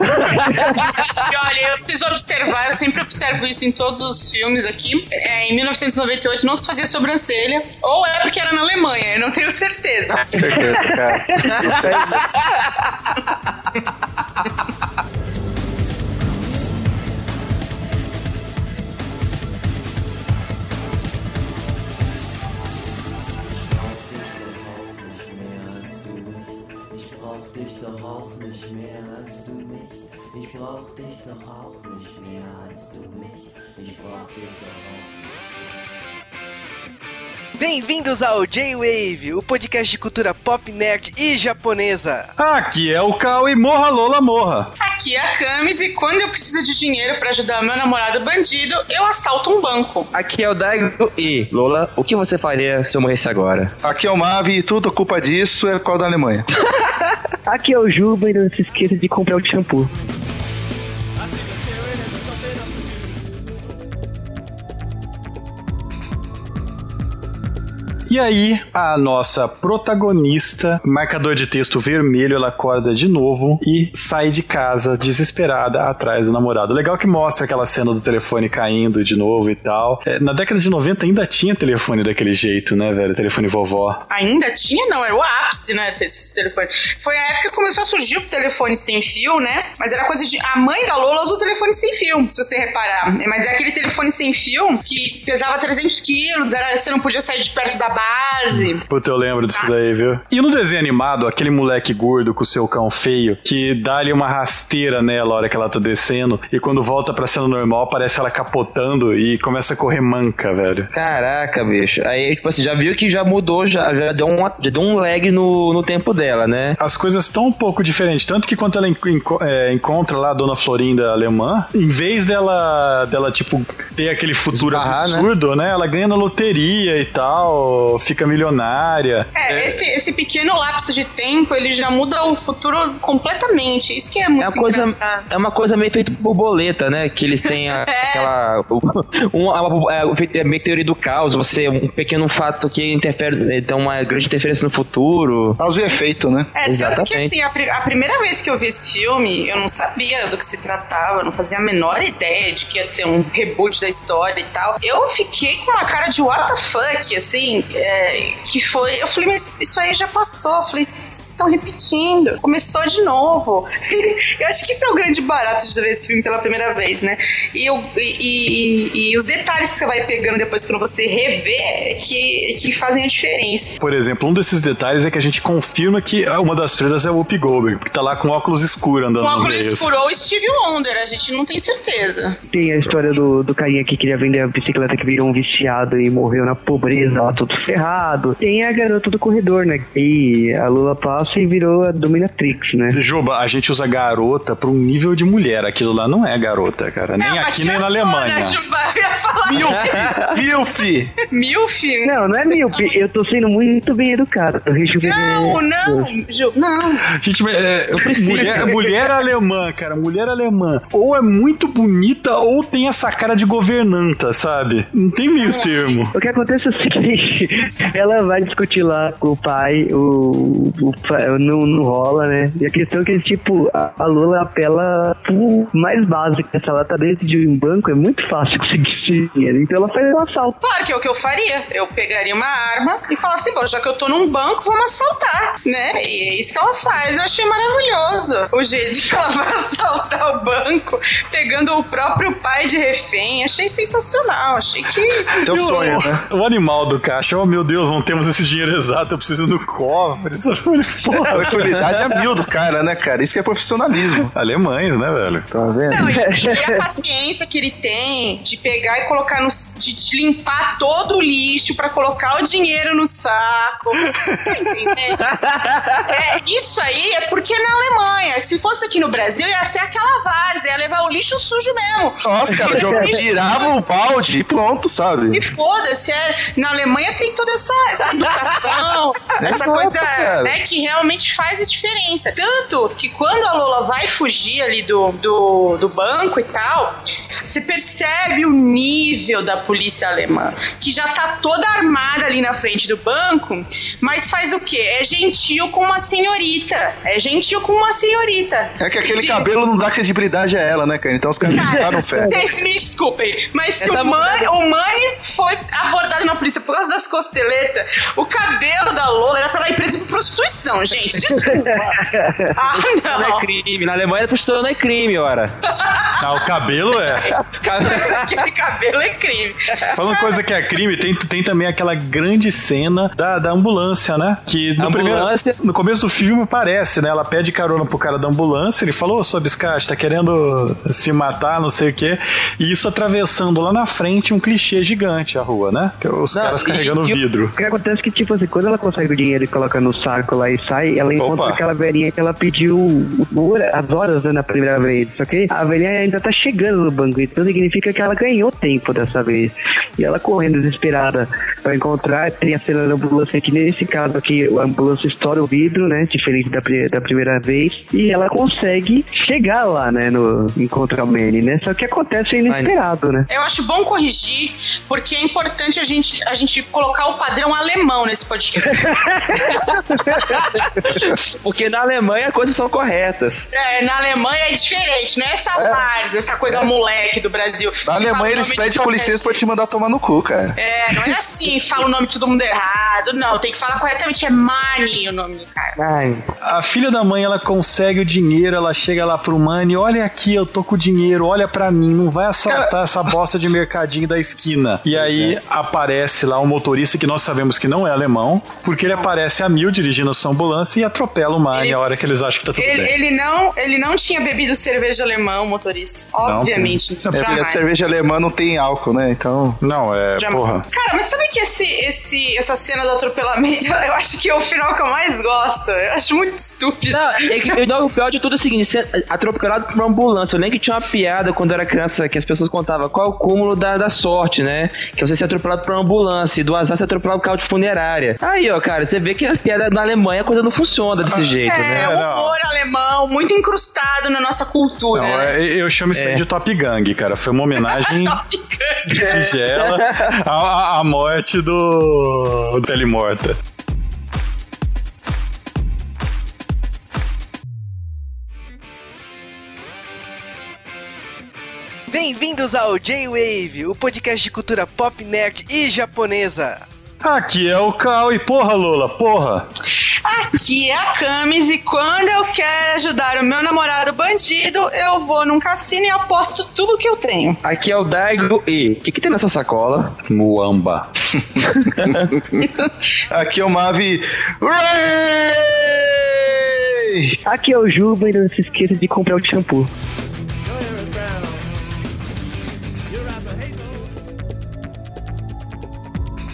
E olha, eu preciso observar, eu sempre observo isso em todos os filmes aqui. É, em 1998 não se fazia sobrancelha, ou é porque era na Alemanha, eu não tenho certeza. Certeza, cara. dich doch auch nicht mehr als du mich. Ich brauch dich doch auch nicht mehr als du mich. Ich brauch dich doch auch Bem-vindos ao J-Wave, o podcast de cultura pop, nerd e japonesa. Aqui é o Cal e morra Lola morra. Aqui é a Camis e quando eu preciso de dinheiro pra ajudar meu namorado bandido, eu assalto um banco. Aqui é o Daigo e, Lola, o que você faria se eu morresse agora? Aqui é o Mavi e tudo a culpa disso é qual da Alemanha. Aqui é o Juba e não se esqueça de comprar o shampoo. E aí, a nossa protagonista, marcador de texto vermelho, ela acorda de novo e sai de casa desesperada atrás do namorado. Legal que mostra aquela cena do telefone caindo de novo e tal. É, na década de 90 ainda tinha telefone daquele jeito, né, velho? Telefone vovó. Ainda tinha, não, era o ápice, né, esse telefone. Foi a época que começou a surgir o telefone sem fio, né? Mas era coisa de. A mãe da Lola usa o telefone sem fio, se você reparar. Mas é aquele telefone sem fio que pesava 300 quilos, era, você não podia sair de perto da base. Puta, eu lembro disso daí, viu? E no desenho animado, aquele moleque gordo com o seu cão feio, que dá ali uma rasteira nela a hora que ela tá descendo, e quando volta pra cena normal, parece ela capotando e começa a correr manca, velho. Caraca, bicho. Aí, tipo assim, já viu que já mudou, já, já, deu, uma, já deu um lag no, no tempo dela, né? As coisas estão um pouco diferentes, tanto que quando ela enco- é, encontra lá a dona Florinda alemã, em vez dela, dela tipo, ter aquele futuro Esbarrar, né? absurdo, né? Ela ganha na loteria e tal, fica milionária. É, Esse, esse pequeno lapso de tempo, ele já muda o futuro completamente. Isso que é muito É uma, coisa, engraçado. é uma coisa meio feito borboleta, né? Que eles têm a- É. aquela. Um, é, é meio teoria do caos. Você, um pequeno fato que interfere, tem uma grande interferência no futuro. Causa e efeito, né? É, tanto que Exatamente. assim, a, pri- a primeira vez que eu vi esse filme, eu não sabia do que se tratava, eu não fazia a menor ideia de que ia ter um reboot da história e tal. Eu fiquei com uma cara de what the fuck, assim, é, que foi. Eu falei, mas isso aí já passou. Eu falei, vocês estão repetindo. Começou de novo. eu acho que isso é o grande barato de ver esse filme pela primeira vez, né? E, eu, e, e- e os detalhes que você vai pegando depois quando você revê é que, que fazem a diferença. Por exemplo, um desses detalhes é que a gente confirma que uma das estrelas é o Whoopi Goldberg, que tá lá com óculos escuros andando Com no óculos meio. escuro ou Steve Wonder, a gente não tem certeza. Tem a história do, do carinha que queria vender a bicicleta que virou um viciado e morreu na pobreza, lá todo ferrado. Tem a garota do corredor, né? E a Lula passa e virou a Dominatrix, né? Juba, a gente usa garota pra um nível de mulher. Aquilo lá não é garota, cara. Nem É aqui, nem na tiazona, Alemanha. Juba, eu ia falar. Milf! Milf! Milf? Não, não é míope. Eu tô sendo muito bem educado. Não, não, Ju, não. Gente, é, mulher, mulher alemã, cara, mulher alemã, ou é muito bonita ou tem essa cara de governanta, sabe? Não tem meio termo. O que acontece é o seguinte, ela vai discutir lá com o pai, o, o pai- não, não rola, né? E a questão é que, tipo, a, a Lula apela pro mais básico. Se ela tá dentro de um banco, é muito fácil conseguir dinheiro. Então ela faz um assalto. Claro que é o que eu faria. Eu pegaria uma arma e falaria assim, bom, já que eu tô num banco, vamos assaltar, né? E é isso que ela faz. Eu achei maravilhoso o jeito que ela vai assaltar o banco, pegando o próprio pai de refém. Achei sensacional. Achei que... Teu sonho, né? O animal do caixa, oh meu Deus, não temos esse dinheiro exato, eu preciso do cofre. sabe? A Porra. tranquilidade é mil do cara, né, cara? Isso que é profissionalismo. Alemães, né, velho? Tá vendo? Não, e, e a paciência que ele tem de pegar e colocar no. de, de limpar todo o lixo pra colocar o dinheiro no saco. Você tá entendendo? É, isso aí é porque é na Alemanha. Se fosse aqui no Brasil, ia ser aquela várzea, ia levar o lixo sujo mesmo. Nossa, cara, joga- tirava o balde e pronto, sabe? E foda-se, é, na Alemanha tem toda essa, essa educação, essa Exato, coisa né, que realmente faz a diferença. Tanto que quando a Lola vai fugir ali do, do, do banco e tal, você percebe o nível da polícia alemã, que já tá toda armada ali na frente do banco, mas faz o quê? É gentil com uma senhorita. É gentil com uma senhorita. É que aquele De- cabelo não dá credibilidade a ela, né, cara? Então os caras Cara, ficaram fé. Vocês me desculpem, mas Essa o Mani, o Mani foi abordado na polícia por causa das costeletas, o cabelo da Lola era pra ela ir presa por prostituição, gente. Desculpa. ah, Não é não. crime. Na Alemanha, prostituição não é crime, ora. Ah, o cabelo é. Mas aquele cabelo é crime. Falando coisa que é crime, tem, tem também aquela grande cena da, da ambulância, né? Que no, Ambulância. primeiro- no começo do filme aparece, né? Ela pede carona pro cara da ambulância, ele falou, ô sua biscate, tá querendo se matar, não sei o quê. E isso atravessando lá na frente um clichê gigante a rua, né? Que é os Não, caras carregando e o- vidro. O que acontece é que, tipo assim, quando ela consegue o dinheiro e coloca no saco lá e sai, ela encontra Opa. aquela velhinha que ela pediu as horas né, na primeira vez. Só que a velhinha ainda tá chegando no banco, então significa que ela ganhou tempo dessa vez. E ela correndo desesperada pra encontrar, tem a cena da ambulância que nesse caso aqui, a ambulância estoura o vidro, né? Diferente da, da primeira vez. E ela consegue chegar lá, né? No encontrar o Manny, né? Só que acontece inesperado, né? Eu acho bom corrigir, porque é importante a gente, a gente colocar o padrão alemão nesse podcast. Porque na Alemanha as coisas são corretas. É, na Alemanha é diferente, não é essa várzea, essa coisa moleque do Brasil. Na Alemanha eles pedem com licença pra te mandar tomar no cu, cara. É, não é assim, fala o nome de todo mundo errado. Não, tem que falar corretamente. É Mani o nome do cara. Ai, A filha da mãe, ela consegue o dinheiro, ela chega lá pro Mani, olha aqui, eu tô com o dinheiro, olha pra mim, não vai assaltar essa bosta de mercadinho da esquina. E aí aparece lá um motorista que nós sabemos que não é alemão, porque ele aparece a mil dirigindo a sua ambulância e atropela o Mani Ele- a hora que eles acham que tá tudo Ele, bem. ele não, ele não tinha bebido cerveja alemã, o motorista. Obviamente. É, porque a jamais. cerveja alemã não tem álcool, né? Então. Não, é, Jamais. porra. Cara, mas sabe que esse, esse, essa cena do atropelamento, eu acho que é o final que eu mais gosto. Eu acho muito estúpido. Não, é que, não, o pior de tudo é o seguinte: ser atropelado por uma ambulância. Eu lembro que tinha uma piada quando eu era criança que as pessoas contavam qual é o cúmulo da, da sorte, né? Que é você ser atropelado por uma ambulância e do azar ser atropelado por carro de funerária. Aí, ó, cara, você vê que a piada na Alemanha a coisa não funciona desse jeito, É, né? o não. humor alemão, muito incrustado na nossa cultura. Não, né? é, eu chamo isso aí de Top Gang, cara. Foi uma homenagem singela à, à- à morte do, do Telemorta. Bem-vindos ao J-Wave, o podcast de cultura pop, nerd e japonesa. Aqui é o Cal e porra, Lula, porra. Aqui é a Camis e quando eu quero ajudar o meu namorado bandido, eu vou num cassino e aposto tudo que eu tenho. Aqui é o Daigo e. O que, que tem nessa sacola? Muamba. Aqui é o Mavi. Aqui é o Juba e não se esqueça de comprar o shampoo.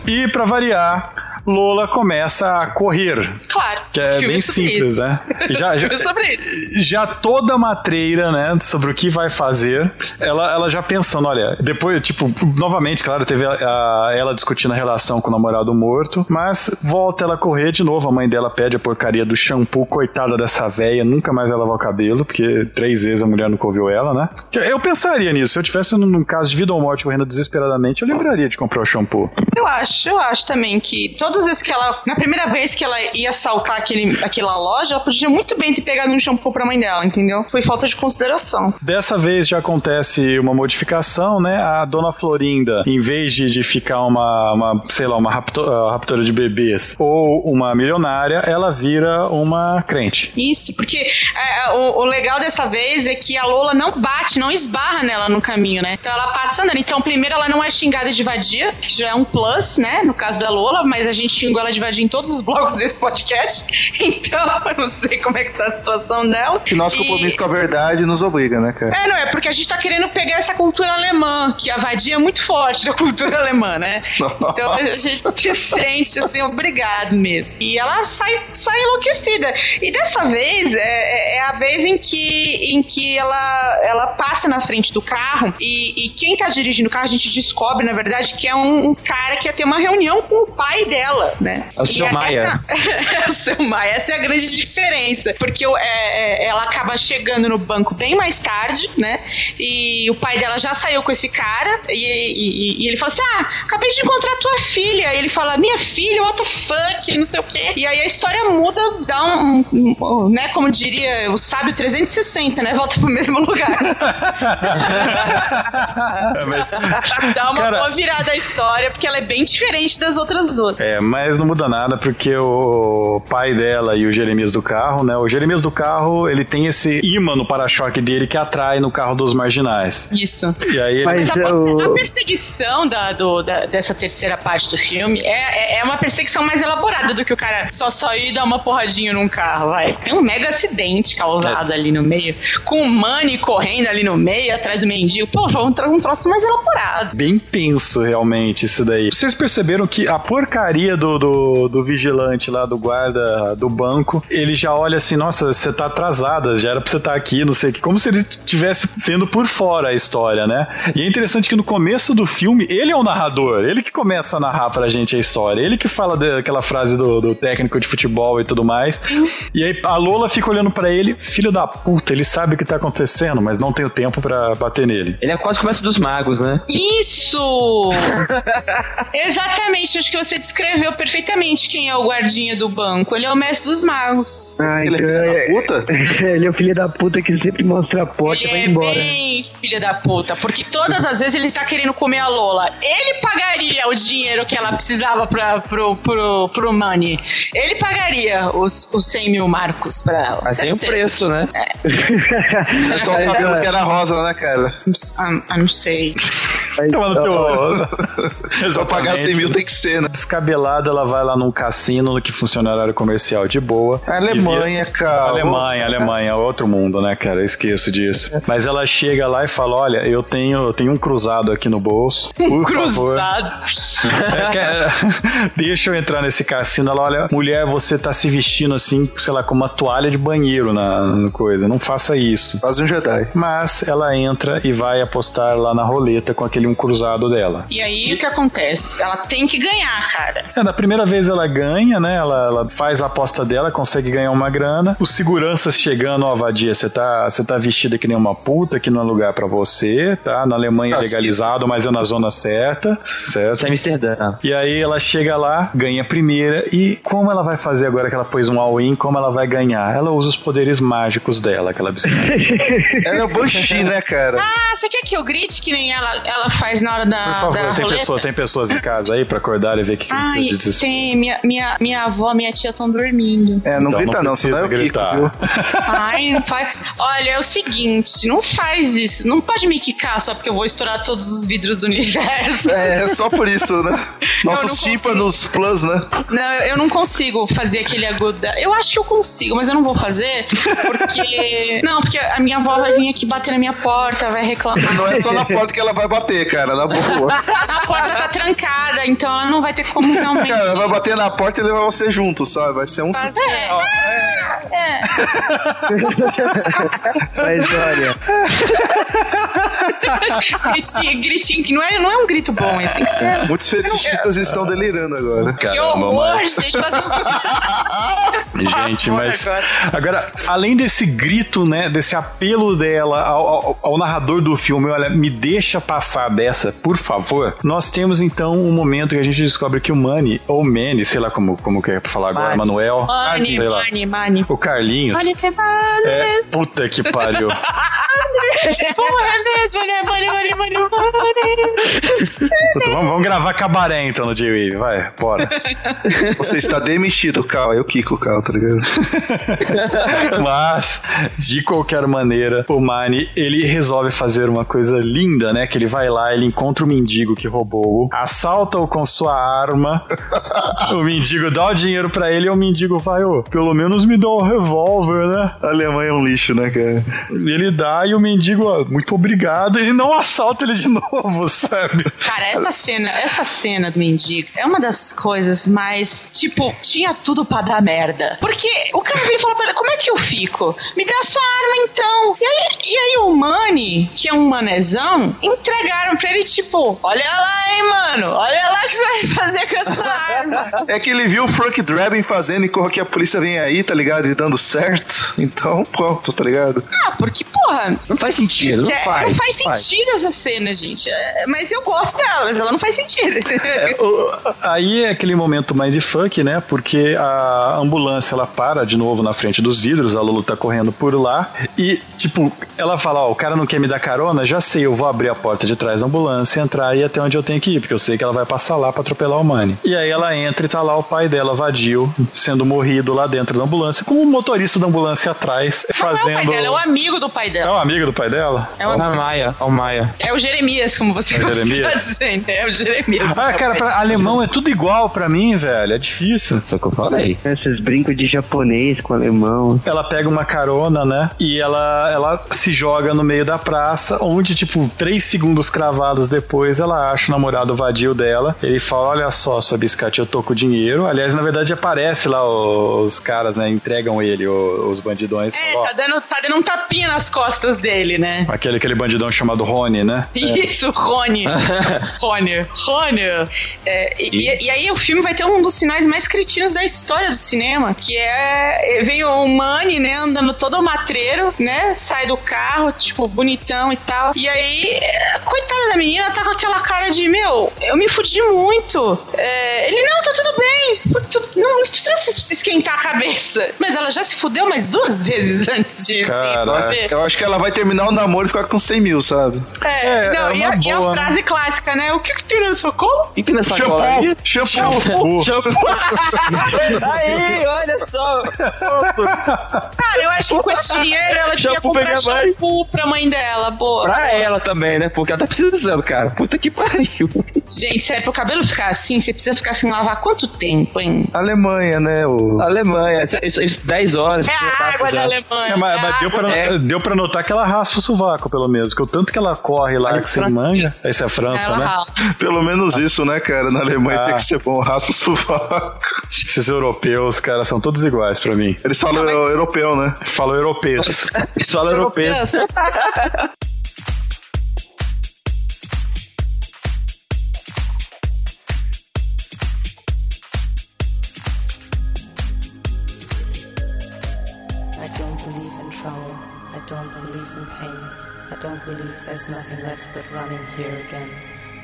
E pra variar, Lola começa a correr. Claro. Que é bem simples, isso. né? Já, já, Filme sobre isso. já toda matreira, né, sobre o que vai fazer, ela, ela já pensando, olha, depois, tipo, novamente, claro, teve a- a- ela discutindo a relação com o namorado morto, mas volta ela a correr de novo, a mãe dela pede a porcaria do shampoo, coitada dessa véia, nunca mais vai lavar o cabelo, porque três vezes a mulher nunca ouviu ela, né? Eu pensaria nisso, se eu tivesse num caso de vida ou morte correndo desesperadamente, eu lembraria de comprar o shampoo. Eu acho, eu acho também que todas as vezes que ela. Na primeira vez que ela ia assaltar aquele, aquela loja, ela podia muito bem ter pegado um shampoo pra mãe dela, entendeu? Foi falta de consideração. Dessa vez já acontece uma modificação, né? A dona Florinda, em vez de, de ficar uma, uma, sei lá, uma rapto- ah, raptora de bebês ou uma milionária, ela vira uma crente. Isso, porque é, o, o legal dessa vez é que a Lola não bate, não esbarra nela no caminho, né? Então ela passa andando. Então, primeiro, ela não é xingada de vadia, que já é um plus, né? No caso da Lola, mas a gente xingou ela de vadia em todos os blocos desse podcast. Então, eu não sei como é que tá a situação dela. Que nosso E- compromisso com a verdade nos obriga, né, cara? É, não, é porque a gente tá querendo pegar essa cultura alemã, que a vadia é muito forte da cultura alemã, né? Então a gente se sente assim, obrigado mesmo. E ela sai, sai enlouquecida. E dessa vez é, é- é a vez em que, em que ela, ela passa na frente do carro e, e quem tá dirigindo o carro a gente descobre, na verdade, que é um, um cara que ia ter uma reunião com o pai dela, né? É o seu Maia. essa- é o seu Maia. Essa é a grande diferença. Porque é, é, ela acaba chegando no banco bem mais tarde, né? E o pai dela já saiu com esse cara. E, e- e ele fala assim: Ah, acabei de encontrar tua filha. E ele fala: Minha filha, what the fuck? Não sei o quê. E aí a história muda, dá um. um- um, né? Como diria o sábio 360, né? Volta pro mesmo lugar. Mas- dá uma Cara- boa virada a história, porque ela é bem diferente das outras duas. É, mas não muda nada porque o pai dela e o Jeremias do carro, né? O Jeremias do carro, ele tem esse imã no para-choque dele que atrai no carro dos marginais. Isso. E aí ele- Mas Mas a, eu- a perseguição da, do- da- dessa terceira parte do filme é, é, é uma perseguição mais elaborada do que o cara só só ir dar uma porradinha num carro, vai. Tem um mega acidente causado ali no meio, com o Money correndo ali no meio, atrás do mendigo. Pô, um, um troço mais elaborado. Bem tenso, realmente, isso daí. Vocês perceberam que a porcaria do, do, do vigilante lá, do guarda do banco, ele já olha assim, nossa, você tá atrasada, já era pra você estar aqui, não sei o que. Como se ele estivesse vendo por fora a história, né? E é interessante que no começo do filme, ele é o narrador, ele que começa a narrar pra gente a história, ele que fala daquela frase do, do técnico de futebol e tudo mais. E aí a Lola fica olhando pra ele, filho da puta, ele sabe o que tá acontecendo, mas não tem o tempo pra bater nele. Ele é quase começa dos magos, né? Isso! Exatamente, acho que você descreveu perfeitamente quem é o guardinha do banco. Ele é o mestre dos magos. Ah, Ele é filho da é- puta? ele é o filho da puta que sempre mostra a porta e Ele vai é embora. bem filha da puta, porque todas as vezes ele tá querendo comer a Lola. Ele pagaria o dinheiro que ela precisava pra, pro, pro, pro Money. Ele pagaria os, os 100 mil marcos pra ela. Mas tem um Certeza. preço, né? É só o cabelo que era rosa, né, cara? Ah, ah, não sei. Toma no teu. Só pagar 100 mil tem que ser, né? Descabelada, ela vai lá num cassino que funciona horário comercial de boa. Alemanha, E vira- cara. Alemanha, Alemanha, outro mundo, né, cara? Eu esqueço disso. Mas ela chega lá e fala: Olha, eu tenho, eu tenho um cruzado aqui no bolso. Favor. Cruzado. É, Deixa eu entrar nesse cassino. Ela olha, mulher, você tá se vestindo assim, sei lá, com uma toalha de banheiro na, na coisa. Não faça isso. Quase um Jedi. Mas ela entra e vai apostar lá na roleta com aquele um cruzado dela. E aí o que acontece? Ela tem que ganhar, cara. É, na primeira vez ela ganha, né? Ela, ela faz a aposta dela, consegue ganhar uma grana. Os seguranças chegando, ó, vadia, você tá, você tá vestida que nem uma puta, que não é lugar pra você, tá? Na Alemanha é Tá legalizado, mas é na zona certa, certo? Isso é Amsterdã. E aí ela chega lá, ganha a primeira, e como ela vai fazer agora que ela pôs um all-in, como ela vai ganhar? Ela usa os poderes mágicos dela, aquela bicicleta. Ela é o Banshee, né, cara? Ah, você quer que eu grite que nem ela, ela faz na hora da, Por favor, da tem, roleta? pessoa, tem pessoas em casa aí pra acordar e ver o que, que Ai, desespero. tem. Minha, minha, minha avó, minha tia estão dormindo. É, não Então grita não, senão Kiko, gritar. Ai, não faz. Olha, é o seguinte, não faz isso. Não pode me quicar só porque eu vou estourar todos os vidros do universo. É, é só por isso, né? Nossos tímpanos plus, né? Não, eu não consigo fazer aquele agudo. Eu acho que eu consigo, mas eu não vou fazer porque. Não, porque a minha avó vai vir aqui bater na minha porta, vai reclamar. Não é só na porta que ela vai bater, cara, na boa. A porta tá trancada, então ela não vai ter como realmente. Cara, ela vai bater na porta e levar você junto, sabe? Vai ser um. fazer. É, é. Mas olha, Gritinho, gritinho, que não é, não é um grito bom, esse tem que ser. Muitos fetichistas estão delirando agora. Que Caramba, horror, mas- gente, Gente, mas. agora. Agora, além desse grito, né? Desse apelo dela ao, ao- ao narrador do filme, olha, me deixa passar dessa, por favor. Nós temos então um momento que a gente descobre que o Manny, ou Manny, sei lá como, como que é pra falar agora. Manuel. Mani, sei lá. Mani, Mani. O Carlinhos. Mani, Mani. É, puta que pariu. Porra, é mesmo, né? Mani, Mani, Mani, Mani. Puta, vamos, vamos gravar cabaré então no J-Wave, vai, bora. Você está demitido, Cal. É o Kiko, Cal, tá ligado? Mas, de qualquer maneira, o Mani, ele resolve fazer uma coisa linda, né? Que ele vai lá, ele encontra o mendigo que roubou, assalta-o com sua arma, o mendigo dá o dinheiro pra ele e o mendigo vai, ô, pelo menos me dá o revólver, né? A Alemanha é um lixo, né, cara? Ele dá e o mendigo, ó, muito obrigado, ele não assalta ele de novo, sabe? Cara, essa cena, essa cena do mendigo é uma das coisas mais, tipo, tinha tudo pra dar merda. Porque o cara vem e fala pra ele, como é que eu fico? Me dá sua arma então. E aí, e aí o Mani, que é um manezão, entregaram pra ele, tipo, olha lá, hein, mano, olha lá o que você vai fazer com essa arma. É que ele viu o Frank Drebin fazendo e corre que a polícia vem aí, tá ligado? E dando certo. Então, pronto, tá ligado? Ah, porque, porra, Não faz sentido, não é, faz. não faz sentido essa cena, gente. É, mas eu gosto dela, mas ela não faz sentido. O- Aí é aquele momento mais de funk, né? Porque a ambulância ela para de novo na frente dos vidros, a Lulu tá correndo por lá e, tipo, ela fala: Ó, o cara não quer me dar carona, já sei, eu vou abrir a porta de trás da ambulância, entrar e até onde eu tenho que ir, porque eu sei que ela vai passar lá pra atropelar o Manny. E aí ela entra e tá lá o pai dela, vadio, sendo morrido lá dentro da ambulância, com o motorista da ambulância atrás, Não é o fazendo. pai dela, é o amigo do pai É dela. um amigo do pai dela? É o, o Maia, ó, o Maia. é o Jeremias, como você É o gosta de Jeremias? dizer. É o Jeremias. Ah, cara, pra alemão é tudo igual pra mim, velho. É difícil. Foi o que eu falei. esses brincos de japonês com alemão. Ela pega uma carona, né? E ela, ela se joga no meio da praça, onde, tipo, três segundos cravados depois, ela acha o namorado vadio dela. Ele fala: Olha só, sua biscate, eu tô com dinheiro. Aliás, na verdade, aparece lá os, caras, né? Entregam ele, os bandidões. É, Falam, "Ó, tá dando, tá dando um tapinha nas costas dele, né? Aquele, aquele bandidão chamado Rony, né? Isso, Rony. Rony. Rony. É, e, e- e aí o filme vai ter um dos sinais mais cretinos da história do cinema, que é... Vem o Manny, né, andando todo matreiro, né? Sai do carro, tipo, bonitão e tal. E aí, é, coitada da menina, tá com aquela cara de, meu, eu me fudi muito. É, ele, não, tá tudo bem. Tu- Não precisa se se esquentar a cabeça. Mas ela já se fudeu mais duas vezes antes disso. Caraca. Eu acho que ela vai terminar o namoro e ficar com 100 mil, sabe? É, É, não, é e, a, uma e a boa, frase clássica, né? O que que tem no colo? E tem nessa cola aí? Shampoo! Shampoo! Aí, olha só. Cara, eu acho que com esse dinheiro ela devia Shampoo comprar pra minha mãe. shampoo pra mãe dela, boa. Pra ela também, né? Porque ela tá precisando, cara. Puta que pariu. Gente, sério, pro cabelo ficar assim, você precisa ficar sem lavar quanto tempo, hein? Alemanha, né? O... Alemanha, isso, isso, isso, 10 horas. É a água já. da Alemanha. É, mas, é mas deu, pra, É. deu pra notar que ela raspa o sovaco, pelo menos. Que o tanto que ela corre lá, Mas que francês. manga. Esse é a França, Ela né? rala. Pelo menos isso, né, cara? Na Alemanha Ah. tem que ser bom, raspa o sovaco. Esses europeus, cara, são todos iguais pra mim. Eles falam Não, mas- europeu, né? Falo europeus. Pessoal europeu. I believe. I don't believe there's nothing left but running here again.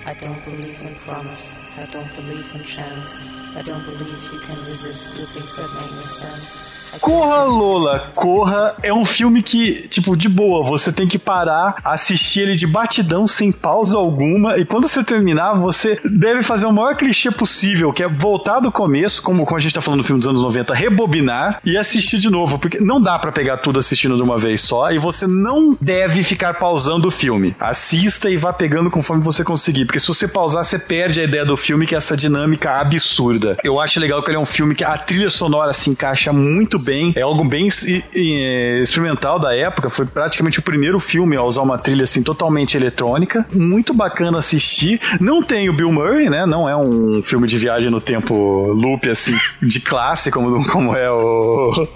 I don't believe in promise. I don't believe in chance. I don't believe you can resist the things that make no sense. Corra, Lola, Corra é um filme que, tipo, de boa, você tem que parar, assistir ele de batidão, sem pausa alguma, e quando você terminar, você deve fazer o maior clichê possível, que é voltar do começo, como, como a gente tá falando no filme dos anos 90, rebobinar e assistir de novo, porque não dá pra pegar tudo assistindo de uma vez só, e você não deve ficar pausando o filme. Assista e vá pegando conforme você conseguir, porque se você pausar, você perde a ideia do filme, que é essa dinâmica absurda. Eu acho legal que ele é um filme que a trilha sonora se encaixa muito bem, é algo bem experimental da época, foi praticamente o primeiro filme a usar uma trilha assim totalmente eletrônica, muito bacana assistir. Não tem o Bill Murray, né? Não é um filme de viagem no tempo loop assim de classe como, como é o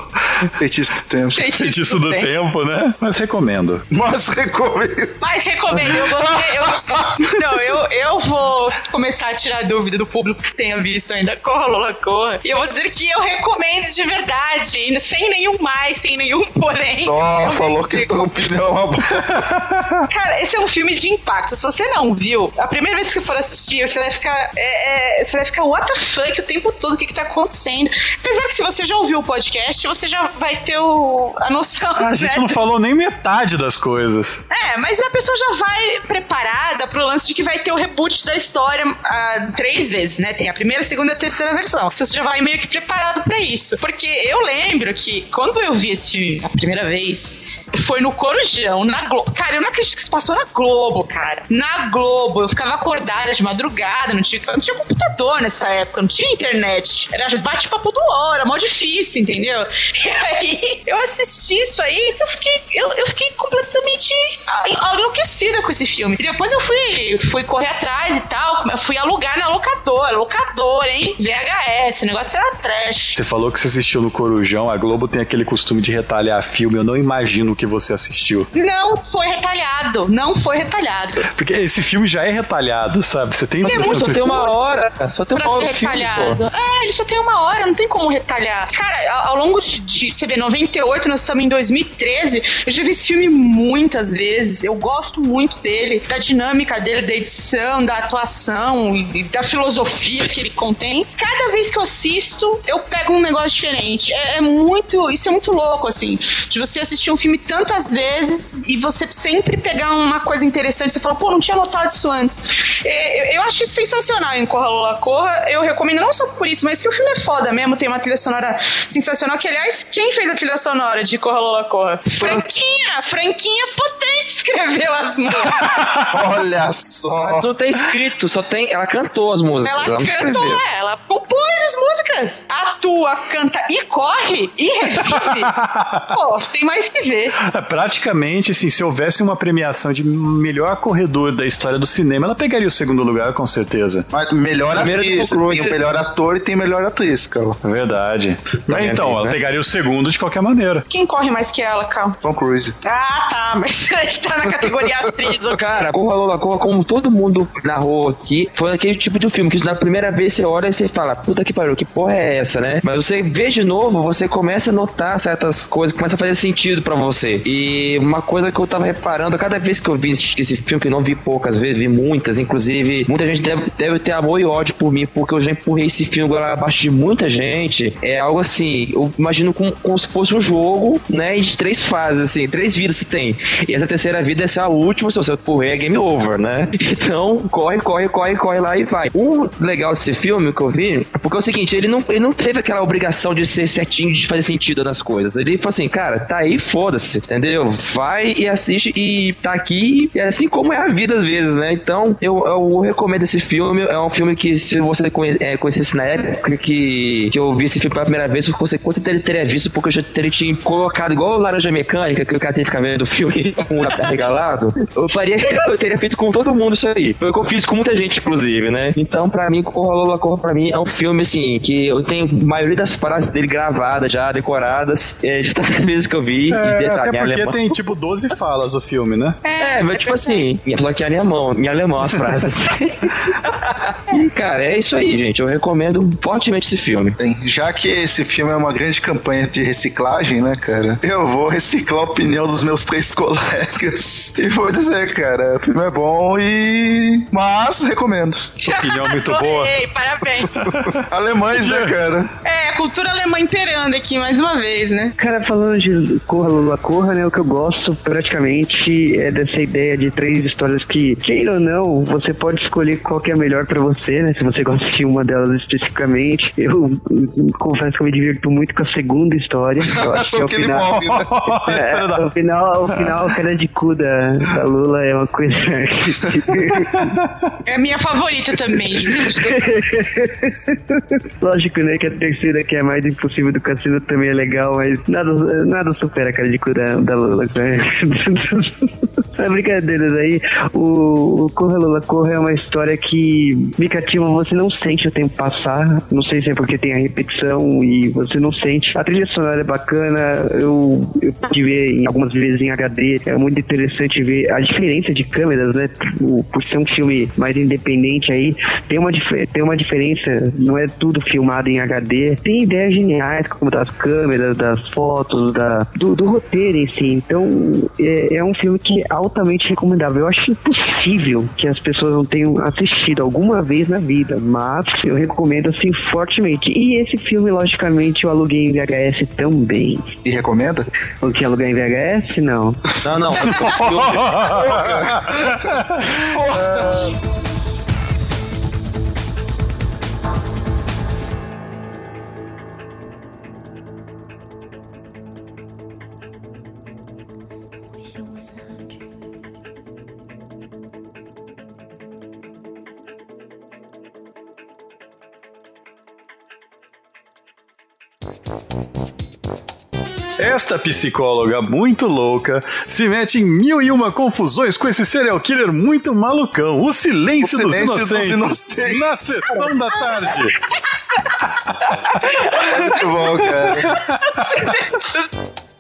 Feitiço do tempo. Feitiço do Tempo, né? Mas recomendo. Mas recomendo. Mas recomendo, eu gostei. Eu, não, eu, eu vou começar a tirar dúvida do público que tenha visto ainda Corra Lola Corra. E eu vou dizer que eu recomendo de verdade, sem nenhum mais, sem nenhum porém. Ó, Eu falou que tua opinião é uma boa. Cara, esse é um filme de impacto. Se você não viu, a primeira vez que você for assistir, você vai ficar. é, é, você vai ficar what the fuck o tempo todo, o que, que tá acontecendo. Apesar que se você já ouviu o podcast, você já vai ter o, a noção. A gente né, não falou nem metade das coisas. é, mas a pessoa já vai preparada pro lance de que vai ter o reboot da história ah, três vezes, né? Tem a primeira, a segunda e a terceira versão. Você já vai meio que preparado pra isso. Porque eu lembro que quando eu vi esse a primeira vez, foi no Corujão, na Globo. Cara, eu não acredito que isso passou na Globo, cara. Na Globo. Eu ficava acordada de madrugada, não tinha, não tinha computador nessa época, não tinha internet. Era bate-papo do hora, mó difícil, entendeu? E aí eu assisti isso aí, eu fiquei, eu, eu fiquei completamente enlouquecida com esse filme. E depois eu fui, fui correr atrás e tal, fui alugar na locadora, locadora, hein? VHS, o negócio era trash. Você falou que você assistiu no Corujão, a Globo tem aquele costume de retalhar filme, eu não imagino o que você assistiu. Não foi retalhado, não foi retalhado. Porque esse filme já é retalhado, sabe? Você tem Ele é muito Só tem uma hora, só tem pra uma ser hora do filme, retalhado. É, ele só tem uma hora, não tem como retalhar. Cara, ao, longo de, de, você vê, 98, nós estamos em 2013, eu já vi esse filme muitas vezes, eu gosto muito dele, da dinâmica dele, da edição, da atuação e da filosofia que ele contém. Cada vez que eu assisto, eu pego um negócio diferente. É, é muito, isso é muito louco, assim, de você assistir um filme tantas vezes e você sempre pegar uma coisa interessante, você fala, pô, não tinha notado isso antes. É, eu, eu acho isso sensacional em Corra Lola Corra, eu recomendo não só por isso, mas que o filme é foda mesmo, tem uma trilha sonora sensacional, que aliás, quem fez a trilha sonora de Corra Lola Corra? Franquinha, Franquinha Potente escreveu as músicas. Olha só. Mas não tem escrito, só tem. Ela cantou as músicas. Ela não cantou, é, ela compôs as músicas. Atua, canta e corre e revive. Pô, tem mais que ver. É, Praticamente, assim, se houvesse uma premiação de melhor corredor da história do cinema, ela pegaria o segundo lugar, com certeza. Mas melhor atriz. Tem o melhor ator e tem melhor atriz, cara. Verdade. Mas então, ela né? pegaria o segundo de qualquer maneira. Quem corre mais que ela, Cal? Tom Cruise. Ah, tá, mas ele tá na categoria atriz, o Cara, Corra Lola Corra, como todo mundo narrou aqui, foi aquele tipo de filme que na primeira vez você olha e você fala, puta que pariu, que porra é essa, né? Mas você vê de novo, você começa a notar certas coisas, começa a fazer sentido pra você. E uma coisa que eu tava reparando, cada vez que eu vi esse, filme, que eu não vi poucas vezes, vi muitas, inclusive, muita gente deve, deve ter amor e ódio por mim, porque eu já empurrei esse filme agora abaixo de muita gente. É algo assim, eu imagino como, como se fosse um jogo, né? De três fases, assim, três vidas você tem. E essa terceira vida é a última, se você empurrar é game over, né? Então, corre, corre, corre, corre lá e vai. O legal desse filme que eu vi, porque é o seguinte, ele não, ele não teve aquela obrigação de ser certinho, de fazer sentido nas coisas. Ele falou assim, cara, tá aí, foda-se, entendeu? Vai e assiste e tá aqui, e é assim como é a vida às vezes, né? Então, eu, eu recomendo esse filme. É um filme que, se você conhe, é, conhecesse na época que, que eu vi esse filme pela primeira vez, você com certeza teria visto, porque eu já teria te colocado igual o Laranja Mecânica, que o cara tem que ficar vendo o filme com o regalado. Eu faria, eu teria feito com todo mundo isso aí. Foi o que eu fiz com muita gente, inclusive, né? Então, pra mim, Corra Lola Corra, pra mim, é um filme, assim, que eu tenho a maioria das frases dele gravadas já, decoradas, é, de tantas vezes que eu vi. É, e detalhe, até em porque alemão. tem tipo 12 falas o filme, né? É, mas tipo assim, só que em alemão, em alemão as frases. e, cara, é isso aí, gente. Eu recomendo fortemente esse filme. Bem, já que esse filme é uma grande campanha de reciclagem, né, cara? Eu vou reciclar a opinião dos meus três colegas. E vou dizer, cara, o filme é bom e. Mas recomendo. Sua opinião é muito boa. Adorei, parabéns. Alemães, né, cara? É, a cultura alemã imperando aqui mais uma vez, né? Cara, falando de Corra Lula Corra, né? O que eu gosto praticamente é dessa ideia de três histórias que, queira ou não, você pode escolher qual que é a melhor pra você, né? Se você gosta de uma delas especificamente. Eu confesso que eu me divirto muito com a segunda história. Eu acho que é o final. morre, né? É, o final, o final, a cara de cu da, da Lula é uma coisa. É a minha favorita também. Lógico, né, que a terceira, que é mais impossível do cassino, também é legal, mas nada, nada supera a cara de cu da, da Lula. Né? É brincadeiras aí. O, o Corra Lula Corra é uma história que me cativa, você não sente o tempo passar. Não sei se é porque tem a repetição e você não sente. A trilha sonora é bacana, eu, eu pude ver em algumas vezes em HD. É muito interessante ver a diferença de câmeras, né? Por, por ser um filme mais independente aí, tem uma, tem uma diferença, não é tudo filmado em HD. Tem ideias geniais, como das câmeras, das fotos, da, do, do roteiro Então, é, é um filme que é altamente recomendável. Eu acho impossível que as pessoas não tenham assistido alguma vez na vida, mas eu recomendo assim fortemente. E esse filme, logicamente, eu aluguei em VHS também. E recomenda? O que alugar em VHS? Não. Não, não. Esta psicóloga muito louca se mete em mil e uma confusões com esse serial killer muito malucão. O silêncio, O dos, Silêncio dos inocentes, Inocentes. Na sessão da tarde. Muito bom, cara.